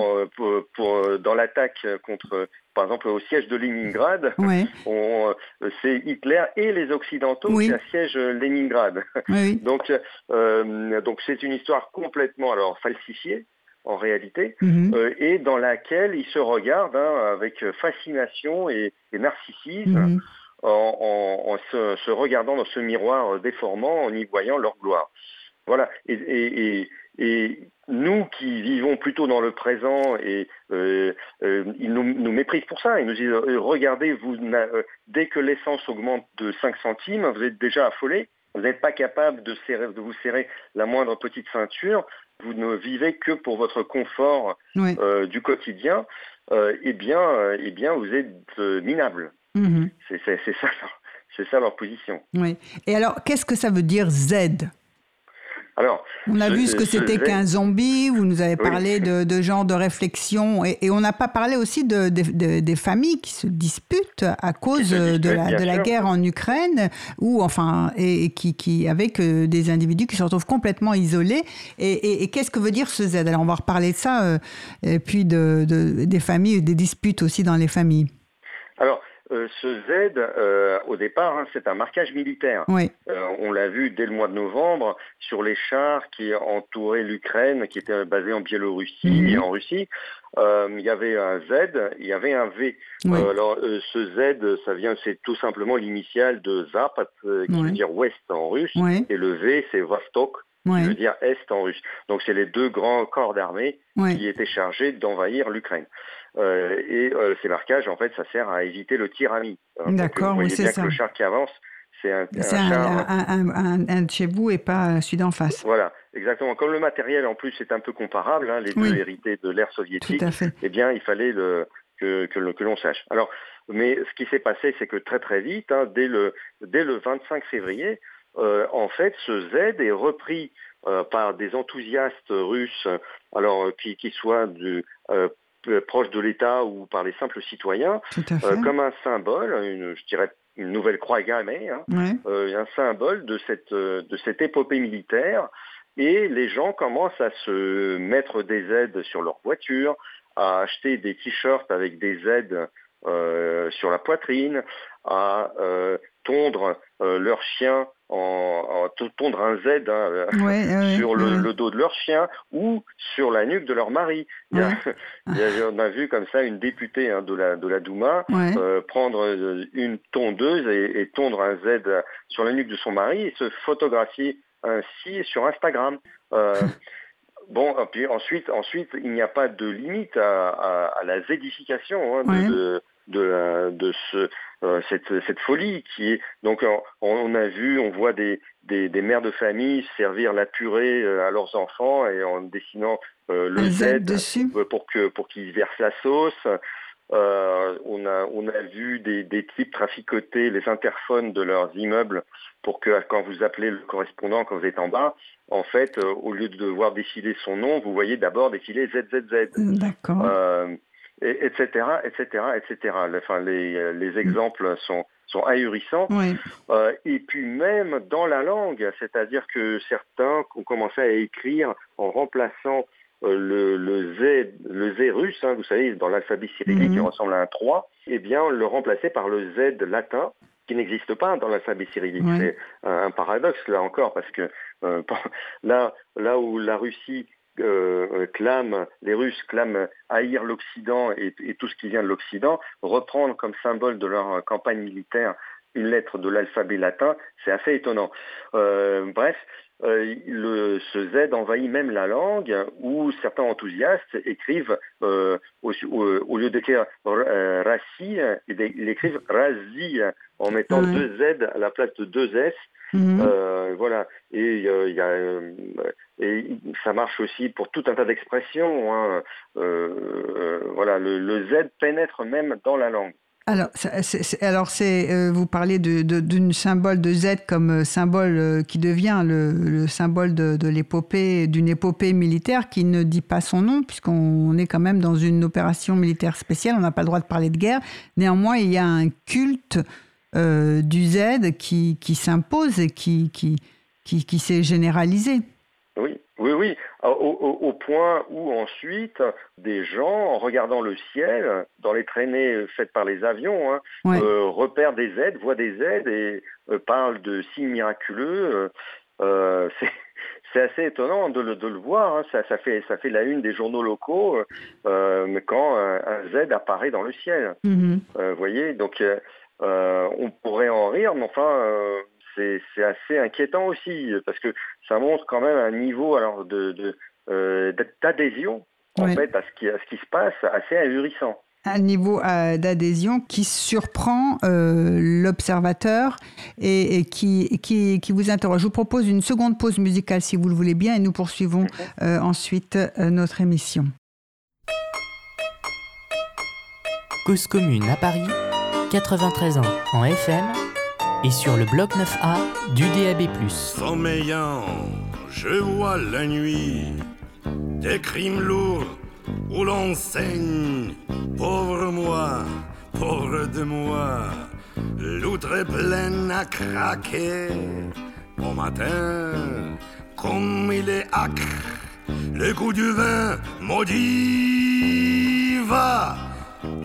pour, dans l'attaque contre par exemple, au siège de Leningrad, Ouais. (laughs) euh, c'est Hitler et les Occidentaux Oui. qui assiègent Leningrad. Oui. (laughs) Donc, euh, donc c'est une histoire complètement alors falsifiée en réalité, Mhm. euh, et dans laquelle ils se regardent hein, avec fascination et, et narcissisme, Mhm. En, en- en se, se regardant dans ce miroir euh, déformant, en y voyant leur gloire. Voilà. Et, et- et- et nous qui vivons plutôt dans le présent, et euh, euh, ils nous, nous méprisent pour ça. Ils nous disent euh, regardez, vous, euh, dès que l'essence augmente de 5 centimes, vous êtes déjà affolé. Vous n'êtes pas capable de, serrer- de vous serrer la moindre petite ceinture. Vous ne vivez que pour votre confort euh, du quotidien. Euh, eh bien, euh, eh bien, vous êtes euh, minable. Mhm. C'est ça, leur- c'est ça leur position. Oui. Et alors, qu'est-ce que ça veut dire Z? Alors, On a Ce- vu ce que c'était qu'un zombie, vous nous avez Oui. parlé de, de genre de réflexion, et, et on n'a pas parlé aussi de, de- de- des familles qui se disputent à cause se de la, de guerre en Ukraine, ou enfin, et, et qui, qui, avec euh, des individus qui se retrouvent complètement isolés. Et, qu'est-ce que veut dire ce Z? Alors, on va reparler de ça, euh, et puis de- des familles, des disputes aussi dans les familles. alors euh, ce Z, euh, au départ, hein, c'est un marquage militaire. Oui, Euh, on l'a vu dès le mois de novembre sur les chars qui entouraient l'Ukraine, qui était basée en Biélorussie Mhm. et en Russie. Il y avait un Z, il y avait un V. oui, alors ce Z, ça vient, c'est tout simplement l'initiale de Zapat, qui Ouais. veut dire ouest en russe, et le V, c'est Vostok, qui oui, veut dire est en russe. Donc c'est les deux grands corps d'armée qui étaient chargés d'envahir l'Ukraine. Euh, et euh, ces marquages, en fait, ça sert à éviter le tir ami. Hein, D'accord, oui, c'est bien ça. que le char qui avance, c'est un, un char. un- un- un- un de chez vous et pas celui d'en face. Voilà, exactement. Comme le matériel, en plus, est un peu comparable, hein, les Oui. deux hérités de l'ère Tout soviétique, à fait. eh bien, il fallait le, que, que, l'on sache. Alors, mais ce qui s'est passé, c'est que très très vite, hein, dès, le, dès le 25 février, euh, en fait, ce Z est repris euh, par des enthousiastes russes, alors euh, qui, qui soient du, euh, p- proches de l'État ou par les simples citoyens, euh, comme un symbole, une, je dirais une nouvelle croix gammée, hein, Ouais. euh, un symbole de cette, euh, de cette épopée militaire. Et les gens commencent à se mettre des aides sur leur voiture, à acheter des t-shirts avec des aides euh, sur la poitrine, à euh, tondre euh, leur chien, en, tondre un Z hein, euh, Ouais, ouais, sur le, ouais. le dos de leur chien ou sur la nuque de leur mari. Il y a- (laughs) il y a- on a vu comme ça une députée hein, de, la, de la Douma euh, prendre euh, une tondeuse et, et tondre un Z sur la nuque de son mari et se photographier ainsi sur Instagram. Euh, (laughs) bon, puis ensuite, ensuite, il n'y a pas de limite à, à- à la zédification hein, de, Ouais. de, de, ce, euh, cette, cette folie qui est. Donc, on, on a vu, on voit des, des, des mères de famille servir la purée euh, à leurs enfants et en dessinant euh, le Z, euh, pour que pour qu'ils versent la sauce. Euh, on a on a vu des, des types traficoter les interphones de leurs immeubles pour que quand vous appelez le correspondant quand vous êtes en bas, en fait, euh, au lieu de voir défiler son nom, vous voyez d'abord défiler ZZZ, D'accord. euh, et, etc., etc., etc. Enfin, les, les exemples sont sont ahurissants. Oui. Euh, et puis même dans la langue, c'est-à-dire que certains ont commencé à écrire en remplaçant euh, le, le Z, le Z russe, hein, vous savez, dans l'alphabet cyrillique Mhm. qui ressemble à un 3, eh bien le remplacer par le Z latin qui n'existe pas dans l'alphabet cyrillique. C'est un, un paradoxe là encore parce que euh, (laughs) là, là où la Russie euh, clame, les Russes clament haïr l'Occident et, et tout ce qui vient de l'Occident, reprendre comme symbole de leur euh, campagne militaire une lettre de l'alphabet latin, c'est assez étonnant. Euh, bref, euh, le, ce Z envahit même la langue où certains enthousiastes écrivent, euh, au, lieu d'écrire euh, Rassi, ils écrivent Razi en mettant Ouais. deux Z à la place de deux S. Mhm. Euh, voilà. Et euh, il y a, euh, et ça marche aussi pour tout un tas d'expressions. hein. Euh, euh, voilà, le, Z pénètre même dans la langue. Alors, euh, vous parlez de, d'une symbole de Z comme symbole qui devient le, le symbole de, l'épopée, d'une épopée militaire qui ne dit pas son nom, puisqu'on on est quand même dans une opération militaire spéciale, on n'a pas le droit de parler de guerre. Néanmoins, il y a un culte du Z qui, s'impose et qui s'est généralisé. Oui, Oui, oui, au, point où ensuite des gens, en regardant le ciel, dans les traînées faites par les avions, hein, euh, repèrent des aides, voient des aides et euh, parlent de signes miraculeux. Euh, (laughs) c'est assez étonnant de le, de le voir. Hein. Ça, ça, fait, ça fait la une des journaux locaux quand un, Z apparaît dans le ciel. Mm-hmm. Vous voyez, donc on pourrait en rire, mais enfin c'est assez inquiétant aussi, parce que ça montre quand même un niveau alors de, euh, d'adhésion en fait à ce, qui, ce qui se passe assez ahurissant. Un niveau euh, d'adhésion qui surprend euh, l'observateur et, qui, qui, qui, vous interroge. Je vous propose une seconde pause musicale si vous le voulez bien et nous poursuivons ensuite notre émission. Cause commune à Paris, 93 ans en FM et sur le bloc 9A du DAB+. Sommeillant, je vois la nuit des crimes lourds où l'on saigne. Pauvre moi, pauvre de moi, l'outre est pleine à craquer. Au matin, comme il est acre, le goût du vin maudit va,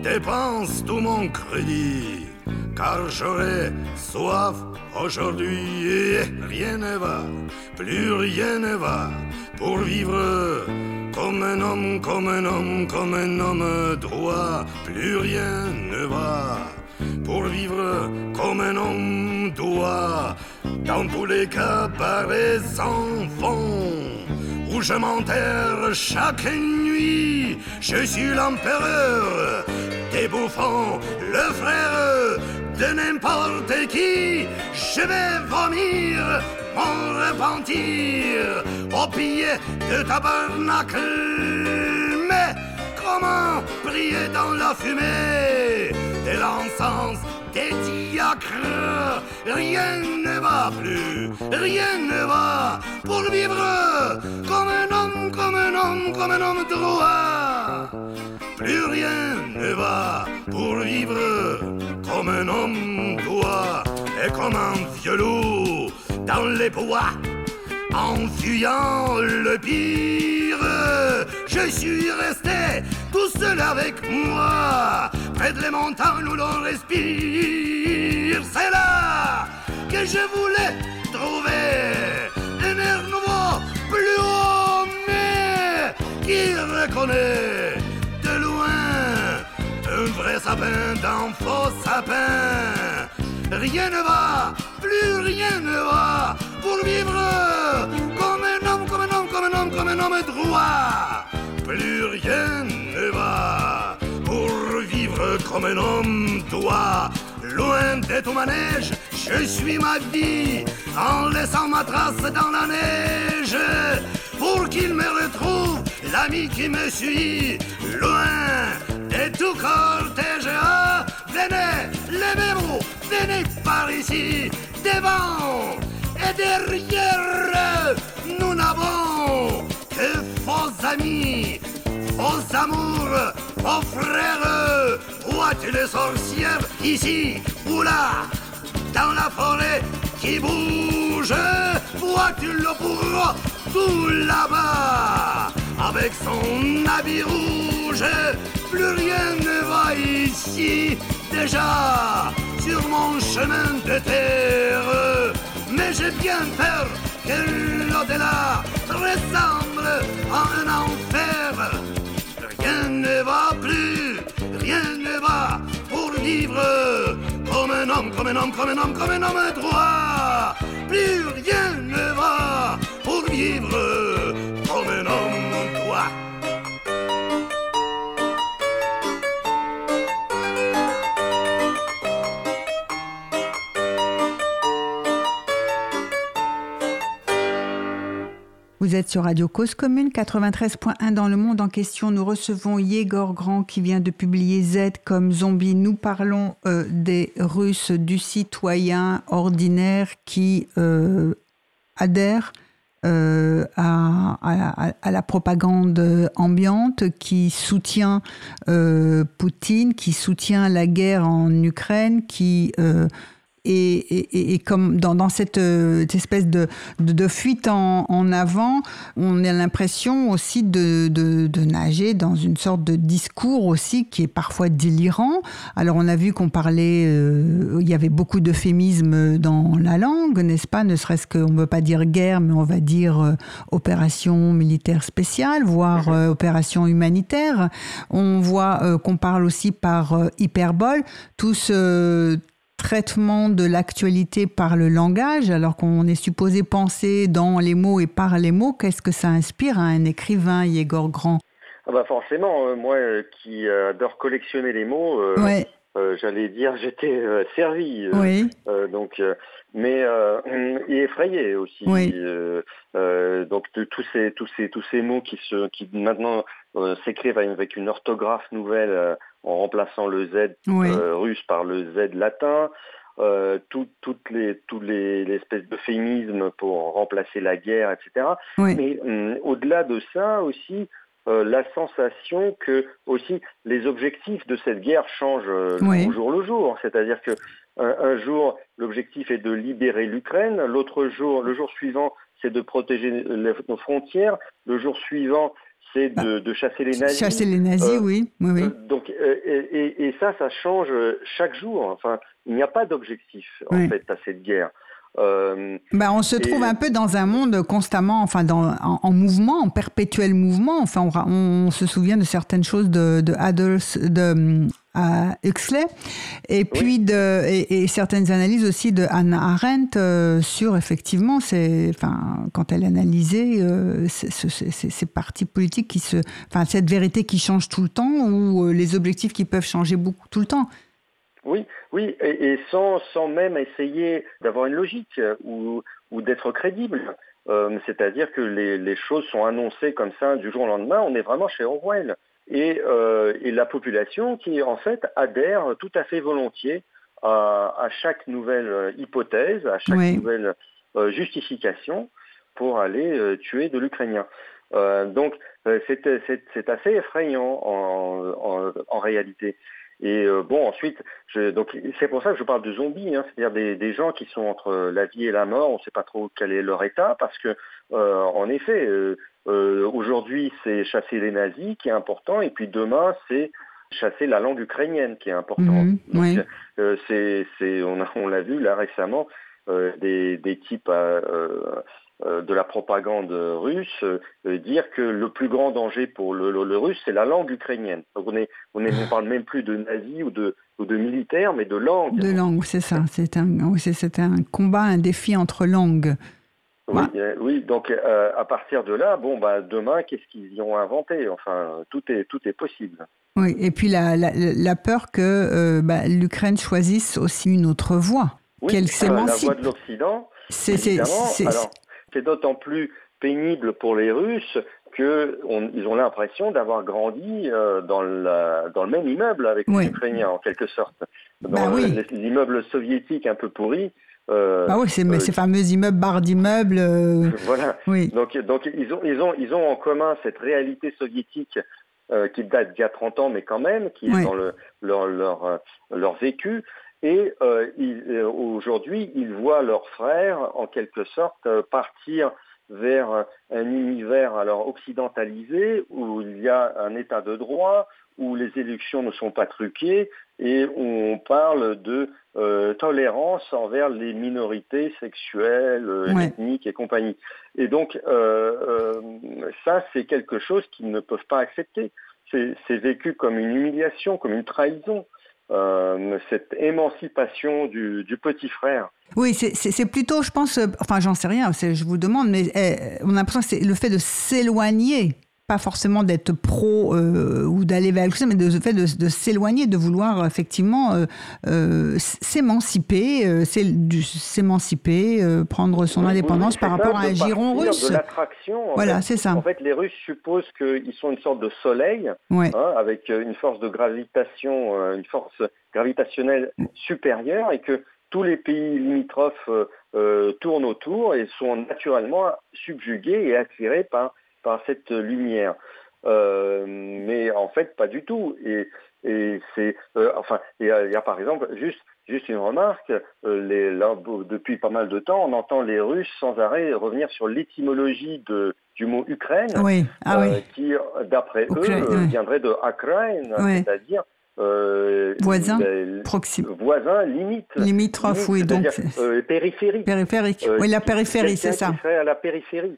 dépense tout mon crédit car j'aurai soif aujourd'hui et rien ne va, plus rien ne va pour vivre comme un homme, comme un homme, comme un homme droit, plus rien ne va pour vivre comme un homme doit, dans tous les cas sans fond, où je m'enterre chaque nuit, je suis l'empereur des bouffons, le frère de n'importe qui, je vais vomir mon repentir au pied de tabernacle. Mais comment prier dans la fumée de l'encens des Rien ne va plus, rien ne va pour vivre comme un homme, comme un homme, comme un homme droit. Plus rien ne va pour vivre comme un homme doit et comme un vieux dans les bois. En fuyant le pire, je suis resté tout seul avec moi, près de les montagnes où l'on respire. C'est là que je voulais trouver un air nouveau, plus haut, mais qui reconnaît un vrai sapin d'un faux sapin. Rien ne va, plus rien ne va pour vivre comme un homme, comme un homme, comme un homme, comme un homme droit. Plus rien ne va pour vivre comme un homme doit. Loin de tout manège, je suis ma vie en laissant ma trace dans la neige pour qu'il me retrouve l'ami qui me suit loin et tout cortège, venez, levez-vous, venez par ici, devant et derrière, nous n'avons que faux amis, faux amours, faux frères, vois-tu les sorcières ici ou là, dans la forêt qui bouge, vois-tu le bourreau tout là-bas, avec son habit rouge, plus rien ne va ici. Déjà sur mon chemin de terre, mais j'ai bien peur que l'au-delà ressemble à un enfer. Rien ne va plus, rien ne va pour vivre comme un homme, comme un homme, comme un homme, comme un homme droit. Plus rien ne va pour vivre Vous êtes sur Radio Cause Commune 93.1 dans le monde en question. Nous recevons Yegor Grand qui vient de publier Z comme zombie. Nous parlons euh, des Russes, du citoyen ordinaire qui euh, adhère euh, à, à, la propagande ambiante, qui soutient Poutine, qui soutient la guerre en Ukraine, qui et, et, comme dans, dans cette, espèce de, de, fuite en, en, avant, on a l'impression aussi de, de, de, nager dans une sorte de discours aussi qui est parfois délirant. Alors on a vu qu'on parlait, il y avait beaucoup d'euphémismes dans la langue, n'est-ce pas? Ne serait-ce qu'on ne veut pas dire guerre, mais on va dire opération militaire spéciale, voire mhm. opération humanitaire. On voit qu'on parle aussi par hyperbole. Tout ce traitement de l'actualité par le langage, alors qu'on est supposé penser dans les mots et par les mots, qu'est-ce que ça inspire à un écrivain, Yegor Grand? Ah bah Forcément, euh, moi euh, qui adore collectionner les mots, euh, j'allais dire (laughs) j'étais servi. oui. donc, mais (clears throat) et effrayé aussi. Oui. donc tous ces tous ces tous ces mots qui se qui maintenant s'écrivent avec une orthographe nouvelle en remplaçant le Z euh, russe par le Z latin. Euh, toutes les tous les, espèces d'euphémismes pour remplacer la guerre, etc. Mais hum, au-delà de ça aussi, euh, la sensation que aussi les objectifs de cette guerre changent au jour le jour. C'est-à-dire que un, jour l'objectif est de libérer l'Ukraine, l'autre jour, le jour suivant, c'est de protéger nos frontières, le jour suivant, c'est bah, de, chasser les nazis. Chasser les nazis, euh, oui. oui, euh, donc, euh, et, ça, ça change chaque jour. Enfin, il n'y a pas d'objectif, en fait, à cette guerre. bah, on se trouve un peu dans un monde constamment, enfin, dans, en, mouvement, en perpétuel mouvement. Enfin, on, se souvient de certaines choses de, de Adolf, de à Huxley, et puis de, et, certaines analyses aussi de Hannah Arendt euh, sur effectivement, c'est, enfin, quand elle analysait euh, ces partis politiques qui se, enfin, cette vérité qui change tout le temps ou euh, les objectifs qui peuvent changer beaucoup tout le temps. Oui, oui, et, sans, sans même essayer d'avoir une logique ou, ou d'être crédible. C'est-à-dire que les, les, choses sont annoncées comme ça du jour au lendemain. On est vraiment chez Orwell et, euh, et, la population qui en fait adhère tout à fait volontiers à, à chaque nouvelle euh, hypothèse, à chaque nouvelle euh, justification pour aller euh, tuer de l'Ukrainien. Donc c'est assez effrayant en, en, en réalité. Et bon, ensuite, donc c'est pour ça que je parle de zombies, hein, c'est-à-dire des, des, gens qui sont entre la vie et la mort. On ne sait pas trop quel est leur état, parce que en effet, euh, aujourd'hui, c'est chasser les nazis qui est important, et puis demain, c'est chasser la langue ukrainienne qui est important. Mhm, euh, c'est, on, on l'a vu là récemment, euh, des, des, types de la propagande russe dire que le plus grand danger pour le, le, russe, c'est la langue ukrainienne. Donc on est, on est, on parle même plus de nazis ou de, ou de militaires, mais de langue. De langue, c'est ça. C'est un, c'est un combat, un défi entre langues. Oui, euh, oui, donc euh, à partir de là, bon, bah, demain, qu'est-ce qu'ils y ont inventé? Enfin, tout est, tout est possible. Oui, et puis la, la, la peur que euh, bah, l'Ukraine choisisse aussi une autre voie, qu'elle s'émancipe. La voie de l'Occident, c'est d'autant plus pénible pour les Russes qu'ils ont l'impression d'avoir grandi dans, la, dans le même immeuble avec les Ukrainiens, en quelque sorte. Dans bah les, immeubles soviétiques un peu pourris, euh, ah oui, c'est euh, ces fameux immeubles, barres d'immeubles. Euh, (laughs) voilà. Oui. Donc, donc ils, ont, ils, ont, ils ont en commun cette réalité soviétique qui date d'il y a 30 ans, mais quand même, qui est dans le, leur, leur, leur vécu. Et aujourd'hui, ils voient leurs frères, en quelque sorte, partir vers un univers alors occidentalisé où il y a un état de droit, où les élections ne sont pas truquées et où on parle de euh, tolérance envers les minorités sexuelles, euh, ethniques et compagnie. Et donc euh, ça, c'est quelque chose qu'ils ne peuvent pas accepter. C'est vécu comme une humiliation, comme une trahison. cette émancipation du, du petit frère. Oui, c'est plutôt, je pense, enfin j'en sais rien, je vous demande, mais eh, on a l'impression que c'est le fait de s'éloigner pas forcément d'être pro euh, ou d'aller vers chose, mais de fait de, de s'éloigner, de vouloir effectivement euh, euh, s'émanciper, s'émanciper, prendre son indépendance par rapport à un giron russe. De l'attraction. Voilà, c'est ça. En fait, les Russes supposent qu'ils sont une sorte de soleil, hein, avec une force de gravitation, une force gravitationnelle supérieure, et que tous les pays limitrophes tournent autour et sont naturellement subjugués et attirés par par cette lumière. Euh, mais en fait, pas du tout. Et, et c'est, euh, enfin, il y, a par exemple juste juste une remarque, euh, les, là, depuis pas mal de temps, on entend les Russes sans arrêt revenir sur l'étymologie de, du mot Ukraine, Oui, ah oui. qui, d'après eux, euh, viendrait de Akrain, Ouais. c'est-à-dire euh, Voisin, les- Proxime. voisin, limite. Limitrophe, oui, donc euh, périphérique. périphérique. Euh, oui, la périphérie, c'est ça. Qui serait à la périphérie.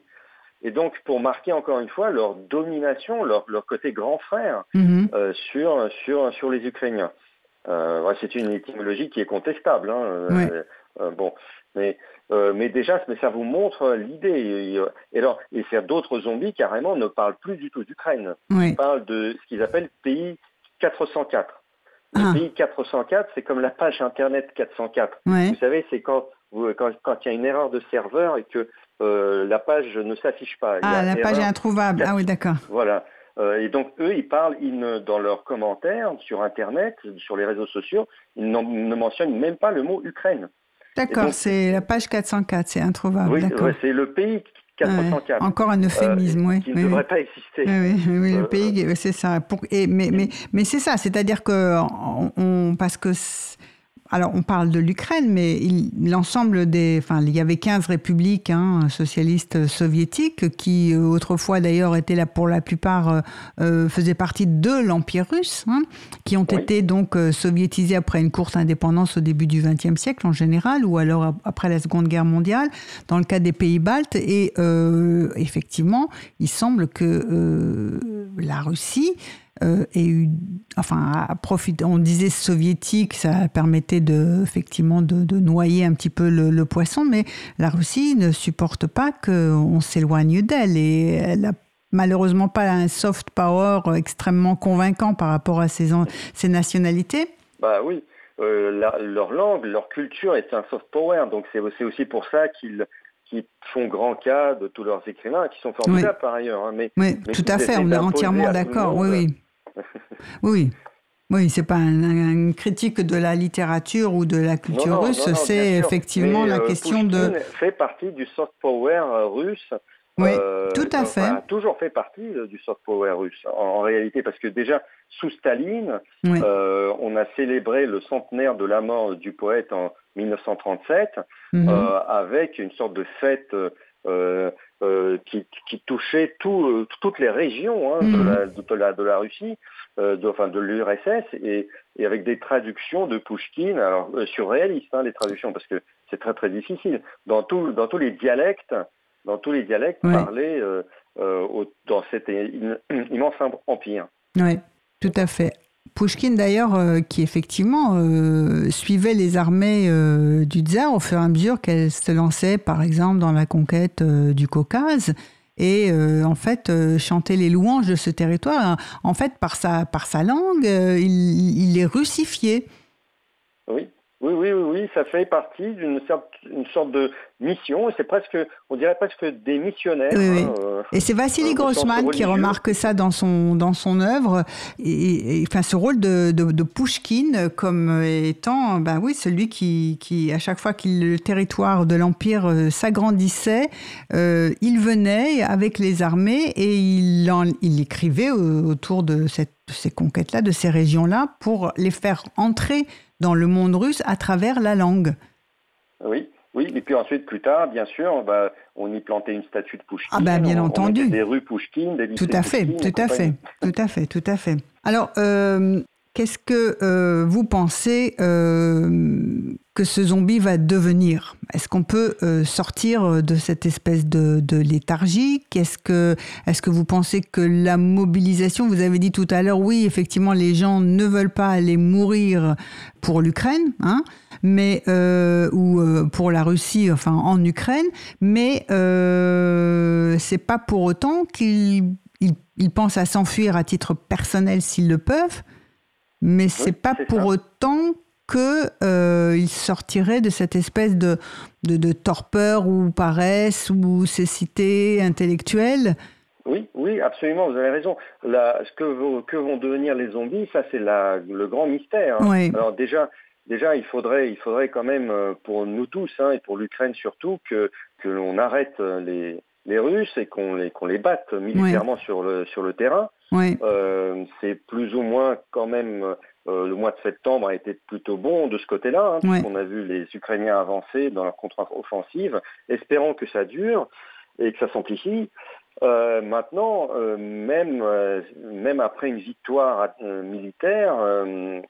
Et donc, pour marquer encore une fois leur domination, leur, leur côté grand frère Mhm. euh, sur, sur, sur les Ukrainiens. Euh, c'est une étymologie qui est contestable. Hein, euh, euh, bon, mais, mais déjà, mais ça vous montre l'idée. Et, alors, et c'est d'autres zombies carrément ne parlent plus du tout d'Ukraine. Oui. Ils parlent de ce qu'ils appellent pays 404. Le Ah. pays 404, c'est comme la page internet 404. Ouais. Vous savez, c'est quand vous- quand quand il y a une erreur de serveur et que euh, la page ne s'affiche pas. Il Ah, la page est introuvable. Ah oui, d'accord. Voilà. Euh, et donc eux, ils parlent, ils ne- dans leurs commentaires sur Internet, sur les réseaux sociaux, ils ne mentionnent même pas le mot Ukraine. D'accord, c'est la page 404, c'est introuvable. oui, ouais, c'est le pays 404. Ouais, Encore un euphémisme, euh, oui. Qui oui, ne oui. devrait pas exister. Oui, oui, le pays, c'est ça. Pour- et, mais mais, mais c'est ça, c'est-à-dire que on, on- parce que alors on parle de l'Ukraine, mais il- l'ensemble des, enfin, il y avait 15 républiques hein, socialistes soviétiques qui euh, autrefois d'ailleurs étaient là pour la plupart euh, euh, faisaient partie de l'empire russe, hein, qui ont Oui. été donc euh, soviétisés après une courte indépendance au début du XXe siècle en général, ou alors ap- après la Seconde Guerre mondiale, dans le cas des pays baltes. Et euh, effectivement, il semble que euh, la Russie euh, eu, enfin, on disait soviétique, ça permettait de, effectivement de, de noyer un petit peu le, le poisson, mais la Russie ne supporte pas qu'on s'éloigne d'elle et elle a malheureusement pas un soft power extrêmement convaincant par rapport à ses, nationalités. Bah oui, euh, la- leur langue, leur culture est un soft power, donc c'est aussi pour ça qu'ils font grand cas de tous leurs écrivains, qui sont formidables par ailleurs. hein, mais Oui, Mais tout à fait, on est entièrement d'accord. Oui, oui. (laughs) Oui, oui. C'est pas un- un- une critique de la littérature ou de la culture Non, non, russe, c'est effectivement Mais, la euh, question de. Fait partie du soft power euh, russe. Oui, euh, tout à fait. a toujours fait partie euh, du soft power russe, en, en réalité, parce que déjà, sous Staline, Oui. euh, on a célébré le centenaire de la mort du poète en 1937, Mhm. avec une sorte de fête euh, qui, qui touchait tout, euh, toutes les régions hein, de, la, de, la, de la Russie, euh, de, enfin de l'URSS, et, et avec des traductions de Pouchkine, alors euh, surréalistes hein, les traductions, parce que c'est très très difficile, dans, tout, dans tous les dialectes, dans tous les dialectes parlés au- dans cet im- immense empire. Oui, tout à fait. Pouchkine, d'ailleurs, euh, qui effectivement euh, suivait les armées euh, du tsar au fur et à mesure qu'elles se lançaient, par exemple, dans la conquête du Caucase, et en fait chantait les louanges de ce territoire. En fait, par sa, par sa langue, il, il les russifiait. Oui. Oui, oui, oui, oui, ça fait partie d'une sorte, une sorte de mission, c'est presque, on dirait presque des missionnaires. Oui, oui. hein, euh, Et c'est Vassili Grossman qui remarque ça dans son, dans son œuvre. Et, et- enfin, ce rôle de, de, de Pouchkine comme étant, ben oui, celui qui, qui à chaque fois que le territoire de l'Empire euh, s'agrandissait, euh, il venait avec les armées et il, en- il écrivait au- autour de, cette, de ces conquêtes-là, de ces régions-là, pour les faire entrer dans le monde russe à travers la langue. Oui, oui, et puis ensuite, plus tard, bien sûr, bah, on y plantait une statue de Pouchkine. Ah bah, bien on- entendu. des rues Pouchkine, des lycées Tout à fait, Pouchkine tout à fait, tout à fait, tout à fait. Alors, euh, qu'est-ce que euh, vous pensez euh, que ce zombie va devenir? Est-ce qu'on peut euh, sortir de cette espèce de, de léthargie? Est-ce que, est que vous pensez que la mobilisation, vous avez dit tout à l'heure, oui, effectivement, les gens ne veulent pas aller mourir pour l'Ukraine, hein, mais ou pour la Russie, enfin en Ukraine, mais c'est pas pour autant qu'ils ils, ils pensent à s'enfuir à titre personnel s'ils le peuvent, mais c'est pas c'est pour ça. autant que euh, ils sortiraient de cette espèce de, de, de torpeur ou paresse ou cécité intellectuelle. Oui, oui, absolument, vous avez raison. La- ce que, vont- que vont devenir les zombies, ça c'est la- le grand mystère. hein. Oui. Alors déjà, déjà, il faudrait, il faudrait quand même euh, pour nous tous hein, et pour l'Ukraine surtout que que l'on arrête euh, les les Russes et qu'on les qu'on les batte militairement sur le sur le terrain. Oui, Euh, c'est plus ou moins quand même le mois de septembre a été plutôt bon de ce côté-là. Hein. On a vu les Ukrainiens avancer dans leur contre-offensive. Espérons que ça dure et que ça s'amplifie. Euh, maintenant, euh, même, euh, même après une victoire euh, militaire, euh, euh,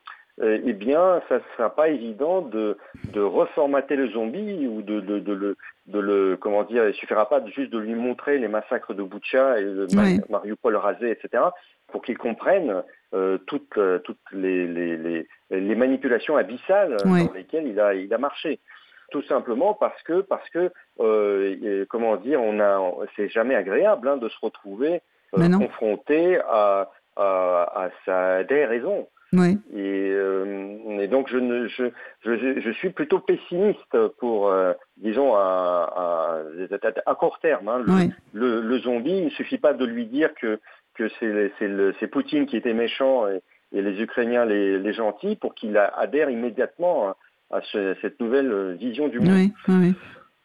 eh bien, ça ne sera pas évident de, de reformater le zombie ou de, de, de le, de le, comment dire, il suffira pas juste de lui montrer les massacres de Butcha et de Ouais. Mariupol rasé, etc., pour qu'il comprenne euh, toutes, euh, toutes les, les, les, les manipulations abyssales euh, dans lesquelles il a, il a marché. Tout simplement parce que, parce que, euh, comment dire, on a, c'est jamais agréable hein, de se retrouver euh, confronté à, à, à sa déraison. Oui. Et, euh, et donc je, ne, je, je, je suis plutôt pessimiste pour, euh, disons, à, à, à court terme. hein. Le, Oui. le, le zombie, il ne suffit pas de lui dire que, que c'est Poutine qui était méchant et, et les Ukrainiens les, les gentils pour qu'il adhère immédiatement à, à ce- cette nouvelle vision du monde. Oui.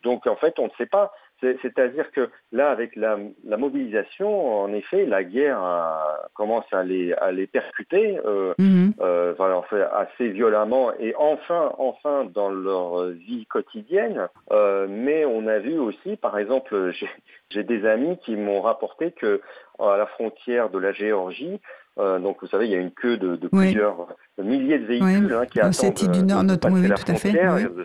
Donc en fait, on ne sait pas. C'est- C'est-à-dire que là, avec la, la mobilisation, en effet, la guerre a- commence à les, à les percuter. euh, Mhm. euh, assez violemment et enfin, enfin dans leur euh, vie quotidienne. Euh, mais on a vu aussi, par exemple, (laughs) j'ai- des amis qui m'ont rapporté que à la frontière de la Géorgie, euh, donc vous savez, il y a une queue de, de Oui. plusieurs milliers de véhicules hein, qui attendent du euh, Nord, oui, la tout à fait, frontière oui.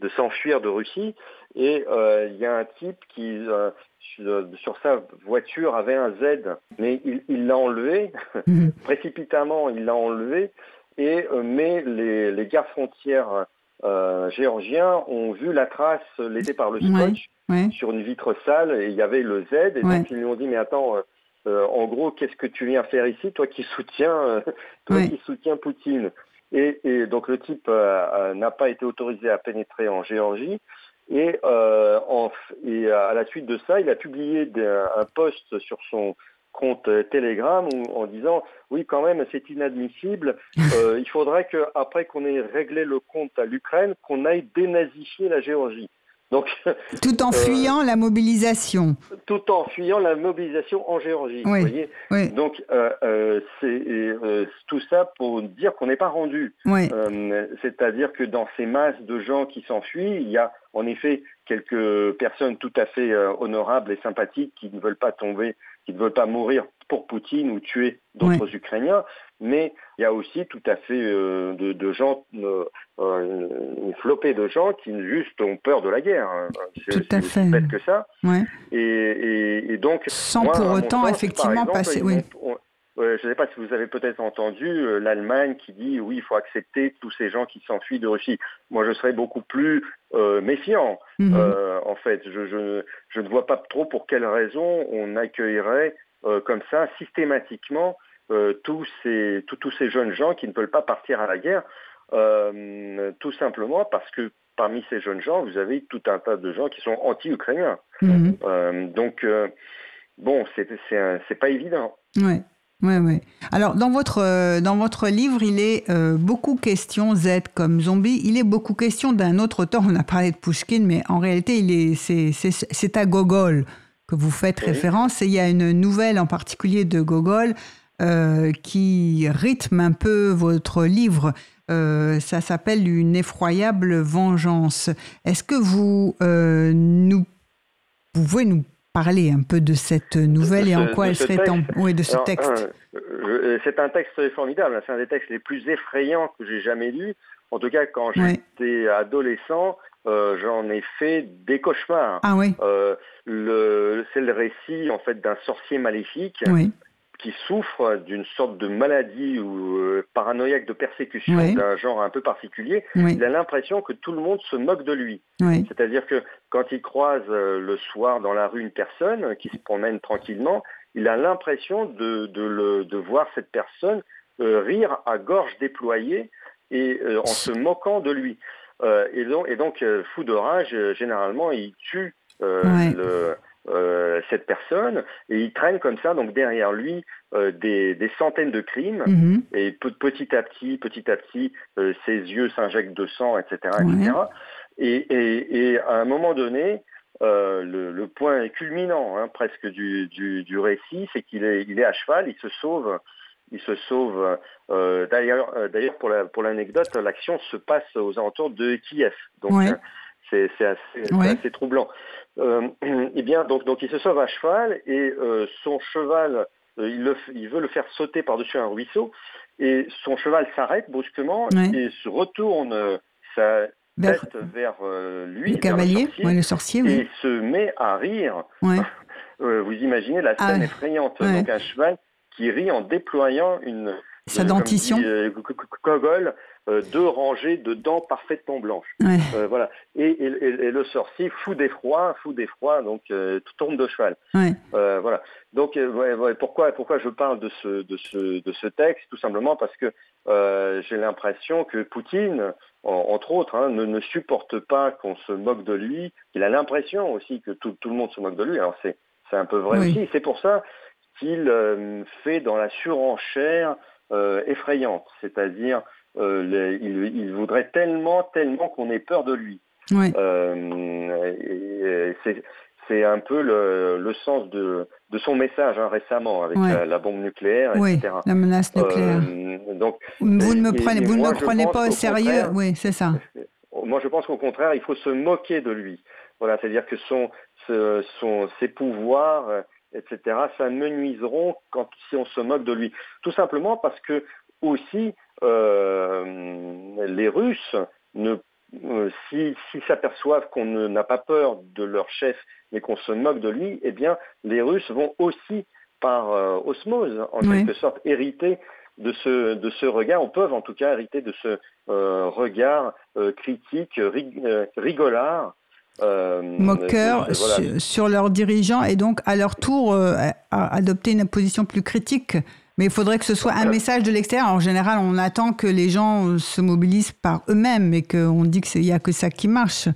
De, s'enfuir de Russie. Et euh, il y a un type qui euh, sur, sur sa voiture avait un Z, mais il l'a enlevé Mhm. (laughs) précipitamment, il l'a enlevé, et euh, mais les, les gardes frontières euh, géorgiens ont vu la trace laissée par le scotch Ouais. sur une vitre sale, et il y avait le Z, et Ouais. donc ils lui ont dit, mais attends, euh, euh, en gros, qu'est-ce que tu viens faire ici, toi qui soutiens, euh, toi qui soutiens Poutine? Et, donc le type euh, euh, n'a pas été autorisé à pénétrer en Géorgie. Et, euh, à la suite de ça, il a publié un post sur son compte Telegram en disant oui quand même c'est inadmissible. Il faudrait que après qu'on ait réglé le compte à l'Ukraine, qu'on aille dénazifier la Géorgie. Donc (laughs) Tout en Euh, fuyant la mobilisation. tout en fuyant la mobilisation en Géorgie. Oui. Vous voyez Oui. Donc euh, euh, c'est tout ça pour dire qu'on n'est pas rendu. Oui. C'est-à-dire que dans ces masses de gens qui s'enfuient, il y a en effet quelques personnes tout à fait honorables et sympathiques qui ne veulent pas tomber, qui ne veulent pas mourir pour Poutine ou tuer d'autres Ukrainiens, mais il y a aussi tout à fait euh, de, de gens, euh, euh, une flopée de gens qui juste ont peur de la guerre. hein. C'est Tout à c'est fait. bête que ça. Ouais. Et, et- et donc, Sans moi, pour autant, sens, effectivement, exemple, passer- oui. on- euh, je ne sais pas si vous avez peut-être entendu euh, l'Allemagne qui dit oui, il faut accepter tous ces gens qui s'enfuient de Russie. Moi, je serais beaucoup plus euh, méfiant. Mhm. En fait, je, je, je ne vois pas trop pour quelle raison on accueillerait comme ça systématiquement tous ces tous, tous ces jeunes gens qui ne veulent pas partir à la guerre, euh, tout simplement parce que parmi ces jeunes gens, vous avez tout un tas de gens qui sont anti-ukrainiens. Mhm. Euh, donc euh, bon, c'est pas évident. Ouais. Ouais, ouais. Alors, dans votre, euh, dans votre livre, il est euh, beaucoup question, Z comme zombie, il est beaucoup question d'un autre auteur. On a parlé de Pushkin, mais en réalité, est, c'est, c'est, c'est à Gogol que vous faites Oui. référence. Et il y a une nouvelle en particulier de Gogol euh, qui rythme un peu votre livre. Euh, ça s'appelle Une effroyable vengeance. Est-ce que vous euh, nous pouvez nous parler un peu de cette nouvelle et en quoi elle serait en... oui, de ce texte? c'est un texte formidable. C'est un des textes les plus effrayants que j'ai jamais lus. En tout cas, quand j'étais adolescent, euh, j'en ai fait des cauchemars. Ah oui, Euh, le, c'est le récit en fait d'un sorcier maléfique oui, qui souffre d'une sorte de maladie ou euh, paranoïaque de persécution Oui. d'un genre un peu particulier. oui, Il a l'impression que tout le monde se moque de lui. oui, C'est-à-dire que quand il croise euh, le soir dans la rue une personne qui se promène tranquillement, il a l'impression de, de, le- de voir cette personne euh, rire à gorge déployée et en se moquant de lui. Et donc, et donc fou de rage, généralement, il tue le- euh, cette personne et il traîne comme ça donc derrière lui euh, des, des centaines de crimes mhm, et pe- petit à petit, petit à petit, euh, ses yeux s'injectent de sang, etc., Ouais. etc. Et, et, et à un moment donné, le, le point culminant hein, presque du, du, du récit, c'est qu'il est, il est à cheval, il se sauve il se sauve. Euh, d'ailleurs, euh, d'ailleurs pour la, pour l'anecdote, l'action se passe aux alentours de Kiev. Donc Ouais. C'est, assez, c'est Ouais. assez troublant. Euh, (clears throat) eh bien, donc, donc il se sauve à cheval et euh, son cheval, euh, il, le il veut le faire sauter par-dessus un ruisseau et son cheval s'arrête brusquement Ouais. et se retourne euh, sa Vers tête vers lui, le vers cavalier, sorcier, ouais, le sorcier, oui. et se met à rire. (laughs) Vous imaginez la Ah scène ouais. effrayante. Donc un cheval qui rit en déployant une Sa dentition. dit, euh, euh, deux rangées de dents parfaitement blanches. Ouais. Euh, voilà. Et, et- et- et le sorcier, fou d'effroi, fou d'effroi, donc euh, tout tombe de cheval. Ouais. Euh, voilà. Donc euh, ouais, pourquoi pourquoi je parle de ce de ce de ce texte? Tout simplement parce que j'ai l'impression que Poutine, en- entre autres, hein, ne, ne supporte pas qu'on se moque de lui. Il a l'impression aussi que tout, tout le monde se moque de lui. Alors c'est c'est un peu vrai Oui. aussi. C'est pour ça qu'il fait dans la surenchère effrayante, c'est-à-dire euh, les- il, il voudrait tellement tellement qu'on ait peur de lui. Ouais. Euh, c'est un peu le, le sens de, de son message hein, récemment avec Ouais. la, la bombe nucléaire, Oui, etc. la menace nucléaire. Euh, donc, vous ne me prenez, ne me pas au sérieux. Oui, c'est ça. moi, je pense qu'au contraire, il faut se moquer de lui. Voilà, c'est-à-dire que son, ce- son, ses pouvoirs, etc., ça me nuiseront quand si on se moque de lui. Tout simplement parce que aussi les Russes ne euh, si s'ils s'aperçoivent qu'on n'a pas peur de leur chef, mais qu'on se moque de lui, eh bien, les Russes vont aussi, par euh, osmose, en Oui. quelque sorte, hériter de ce, de ce regard, ou peuvent en tout cas hériter de ce euh, regard euh, critique, rig- euh, rigolard. euh, voilà. sur, sur leurs dirigeants et donc à leur tour euh, à adopter une position plus critique. Mais il faudrait que ce soit un Voilà. message de l'extérieur. En général, on attend que les gens euh, se mobilisent par eux-mêmes et qu'on dit qu'il n'y a que ça qui marche.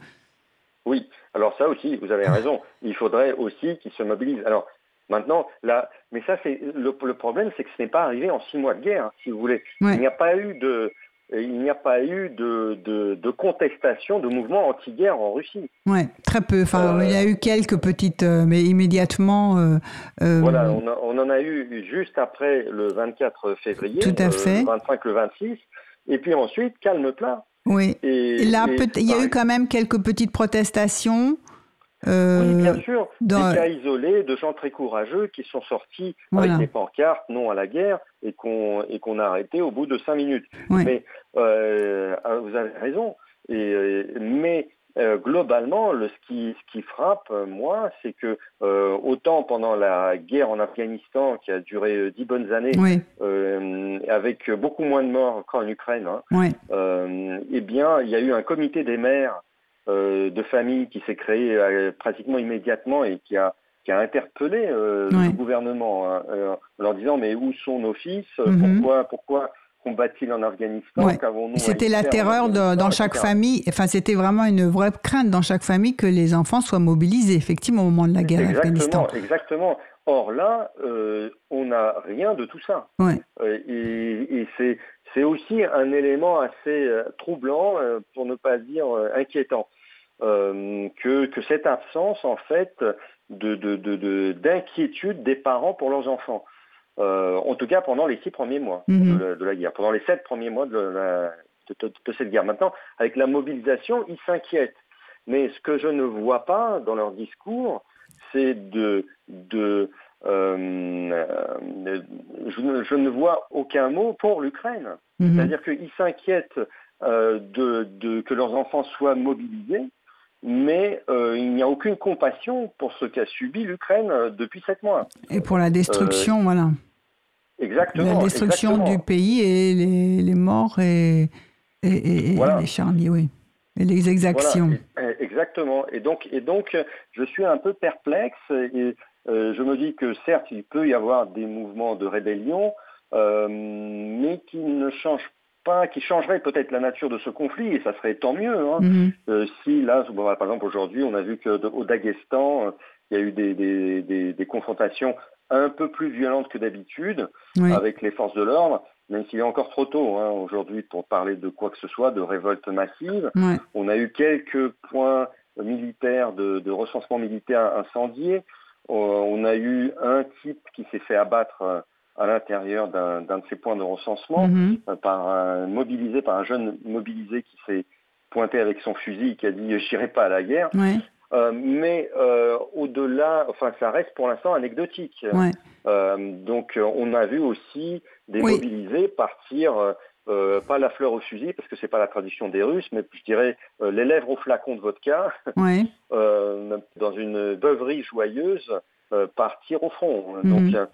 Oui, alors ça aussi, vous avez raison. Il faudrait aussi qu'ils se mobilisent. Alors maintenant, là, mais ça, c'est le, le problème, c'est que ce n'est pas arrivé en six mois de guerre, hein, si vous voulez. Ouais. Il n'y a pas eu de, il n'y a pas eu de, de, de contestation, de mouvement anti-guerre en Russie. Ouais, très peu. Enfin, Euh, il y a eu quelques petites, euh, mais immédiatement. euh, euh, Voilà, on, a- on en a eu juste après le 24 février, Tout à euh, fait. le 25, le 26, et puis ensuite calme plat. Oui. Et, Et là, et il y a eu quand même quelques petites protestations. Euh, Oui, bien sûr. dans- Des cas isolés de gens très courageux qui sont sortis Voilà. avec des pancartes non à la guerre et qu'on a arrêté au bout de cinq minutes. Ouais. Mais euh, vous avez raison. Et, euh, mais euh, globalement, le, ce, qui, ce qui frappe, moi, c'est que euh, autant pendant la guerre en Afghanistan, qui a duré dix bonnes années, Oui, euh, avec beaucoup moins de morts qu'en Ukraine, hein, oui, eh bien, il y a eu un comité des maires de famille qui s'est créé euh, pratiquement immédiatement et qui a, qui a interpellé euh, Ouais. le gouvernement hein, euh, en leur disant mais où sont nos fils? Mhm. Pourquoi, pourquoi combattent-ils en Afghanistan? Ouais. C'était la terreur de- dans chaque etc. famille. Enfin, c'était vraiment une vraie crainte dans chaque famille que les enfants soient mobilisés, effectivement, au moment de la guerre en Afghanistan. Exactement, exactement. Or là, euh, on n'a rien de tout ça. Ouais. Euh, et et c'est c'est aussi un élément assez euh, troublant, euh, pour ne pas dire euh, inquiétant, que, que cette absence en fait de de- de- de- d'inquiétude des parents pour leurs enfants. Euh, en tout cas pendant les six premiers mois Mhm. de, la, de la guerre, pendant les sept premiers mois de, la- de- cette guerre. Maintenant, avec la mobilisation, ils s'inquiètent. Mais ce que je ne vois pas dans leur discours, c'est de euh, euh, je, ne, je ne vois aucun mot pour l'Ukraine. Mhm. C'est-à-dire qu'ils s'inquiètent euh, de, de- que leurs enfants soient mobilisés, mais euh, il n'y a aucune compassion pour ce qu'a subi l'Ukraine depuis sept mois. Et pour la destruction, voilà. Exactement. La destruction exactement. du pays et les, les morts et, et, et- et Voilà. les charniers, oui. Et les exactions. Voilà, exactement. Et donc, et donc, je suis un peu perplexe et euh, je me dis que certes, il peut y avoir des mouvements de rébellion, euh, mais qui ne changent pas, qui changeraient peut-être la nature de ce conflit, et ça serait tant mieux. hein. Mhm. Euh, si là, bon, par exemple, aujourd'hui, on a vu qu'au Daghestan, il y a eu des, des- des- des confrontations un peu plus violentes que d'habitude Oui. avec les forces de l'ordre, même s'il est encore trop tôt hein, aujourd'hui pour parler de quoi que ce soit, de révolte massive. On a eu quelques points militaires de, de recensement militaire incendiés. Euh, on a eu un type qui s'est fait abattre euh, à l'intérieur d'un de ces points de recensement, Mhm. euh, par un mobilisé, par un jeune mobilisé qui s'est pointé avec son fusil et qui a dit « j'irai pas à la guerre Ouais, Euh, Mais euh, au-delà, enfin ça reste pour l'instant anecdotique. ouais. Euh, donc on a vu aussi des Oui. mobilisés partir, euh, pas la fleur au fusil, parce que c'est pas la tradition des Russes, mais je dirais euh, les lèvres au flacon de vodka, (laughs) ouais. euh, dans une beuverie joyeuse, partir au front. Mhm. Donc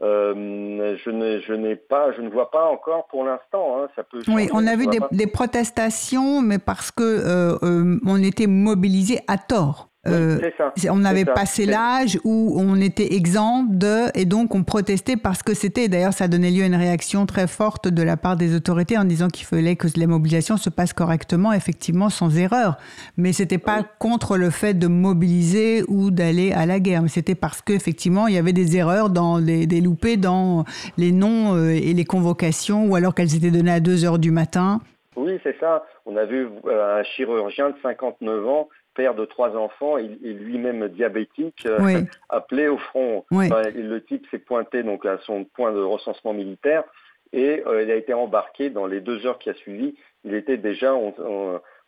je ne je n'ai pas, je ne vois pas encore pour l'instant. hein, ça peut. Oui, on a vu des, des protestations, mais parce que on était mobilisés à tort. Euh, on avait passé l'âge où on était exempt de, et donc on protestait parce que c'était, d'ailleurs ça donnait lieu à une réaction très forte de la part des autorités en disant qu'il fallait que la mobilisation se passe correctement, effectivement sans erreur. Mais c'était pas Oui. contre le fait de mobiliser ou d'aller à la guerre, mais c'était parce qu'effectivement il y avait des erreurs, dans des, des loupés dans les noms euh, et les convocations, ou alors qu'elles étaient données à 2 heures du matin. Oui, c'est ça. On a vu euh, un chirurgien de 59 ans, père de trois enfants et, et lui-même diabétique, euh, Oui. (laughs) appelé au front. Oui. Enfin, et le type s'est pointé donc à son point de recensement militaire et euh, il a été embarqué dans les deux heures qui a suivi. Il était déjà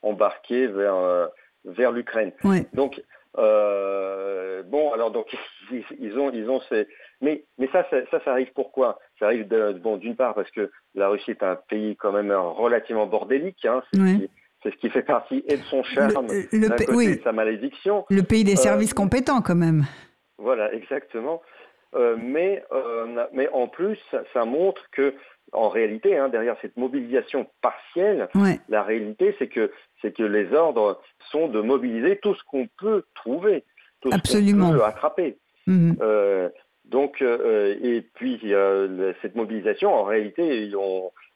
embarqué vers euh, vers l'Ukraine. Oui. Donc bon, alors donc (laughs) ils, ils ont ils ont ces mais mais ça ça ça, ça arrive pourquoi? Ça arrive de- bon d'une part parce que la Russie est un pays quand même relativement bordélique. Hein, c'est ce qui- fait partie et de son charme, Le- le côté oui. de sa malédiction. Le pays des Euh, services compétents, quand même. Voilà, exactement. Euh, mais, euh, mais en plus, ça, montre que, en réalité, hein, derrière cette mobilisation partielle, Ouais. la réalité, c'est que, c'est que les ordres sont de mobiliser tout ce qu'on peut trouver, tout Absolument. ce qu'on peut attraper. Mhm. Euh, donc, euh, et puis euh, cette mobilisation, en réalité,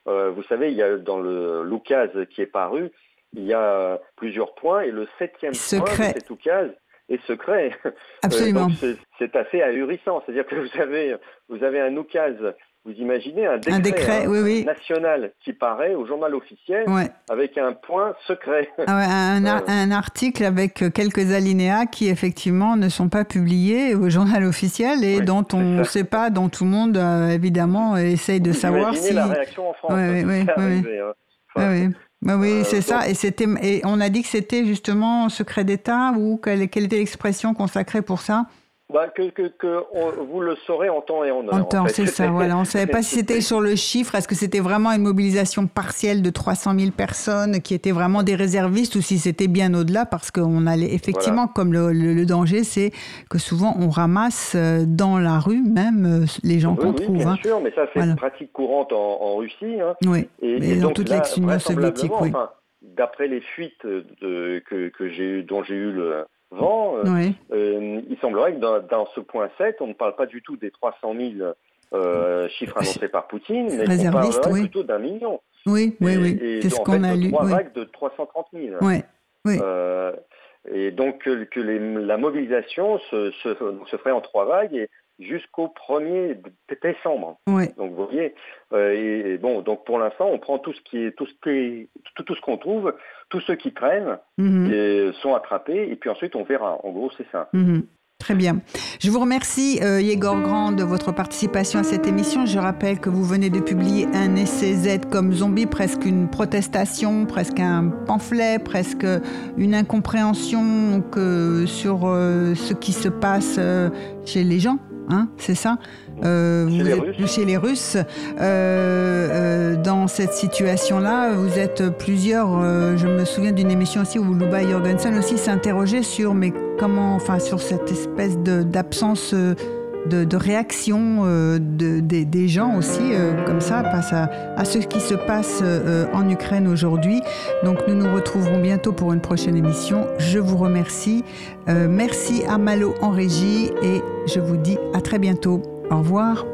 euh, vous savez, il y a dans le l'oukaz qui est paru, il y a euh, plusieurs points et le septième Secret. point de cet oukaz est secret. (laughs) Euh, Absolument. c'est- assez ahurissant. C'est-à-dire que vous avez, vous avez un oukaz, vous imaginez un décret, décret, hein, oui, oui. national qui paraît au journal officiel Ouais. avec un point secret. Ah ouais, un, ar- (laughs) Euh. un article avec quelques alinéas qui effectivement ne sont pas publiés au journal officiel et Oui, dont on ne sait pas, dont tout le monde euh, évidemment essaye de Vous savoir imaginez si. la réaction en France. Ouais, hein, Ah oui, Euh, c'est ça. Et c'était et on a dit que c'était justement secret d'État ou quelle, quelle était l'expression consacrée pour ça bah, que, que, que on- vous le saurez en temps et en heure. En en temps, fait. c'est ça. (laughs) Voilà, on savait pas si c'était sur le chiffre. Est-ce que c'était vraiment une mobilisation partielle de 300 000 personnes qui étaient vraiment des réservistes ou si c'était bien au-delà? Parce qu'on allait effectivement, comme le, le- le danger, c'est que souvent on ramasse euh, dans la rue même euh, les gens Oui, qu'on oui, trouve. bien hein. sûr, mais ça c'est Voilà. une pratique courante en, en Russie. hein. Oui. Et, Mais et dans donc toute l'ex-Union soviétique, oui. enfin, d'après les fuites de, que, que j'ai eu, dont j'ai eu le vent, euh, Oui. euh, il semblerait que dans, dans ce point 7, on ne parle pas du tout des 300 000 euh, chiffres annoncés par Poutine, mais Réservistes, parlerait oui. plutôt d'un million. Oui, oui, Et- oui. et C'est ce en qu'on a lu. Trois Oui. vagues de 330 000. Oui. Oui. Euh, et donc que, que les- la mobilisation se, se, se ferait en trois vagues et jusqu'au 1er d- décembre. Donc vous voyez, euh, et, et bon, donc pour l'instant, on prend tout ce qui est tout ce qui est- tout, tout ce qu'on trouve, tous ceux qui traînent Mhm. et sont attrapés, et puis ensuite on verra. En gros, c'est ça. Mhm. Très bien. Je vous remercie, euh, Yegor Grand, de votre participation à cette émission. Je rappelle que vous venez de publier un essai Z comme zombie, presque une protestation, presque un pamphlet, presque une incompréhension que, sur euh, ce qui se passe euh, chez les gens. Hein, c'est ça Euh, vous êtes Russes. chez les Russes. Euh, euh, dans cette situation-là, vous êtes plusieurs. je me souviens d'une émission aussi où Luba Jorgensen aussi s'interrogeait sur mais comment, enfin sur cette espèce d'absence de, de réaction euh, de- des- gens aussi euh, comme ça face à, ce qui se passe euh, en Ukraine aujourd'hui. Donc nous nous retrouverons bientôt pour une prochaine émission. Je vous remercie. Merci à Malo en régie et je vous dis à très bientôt. Au revoir.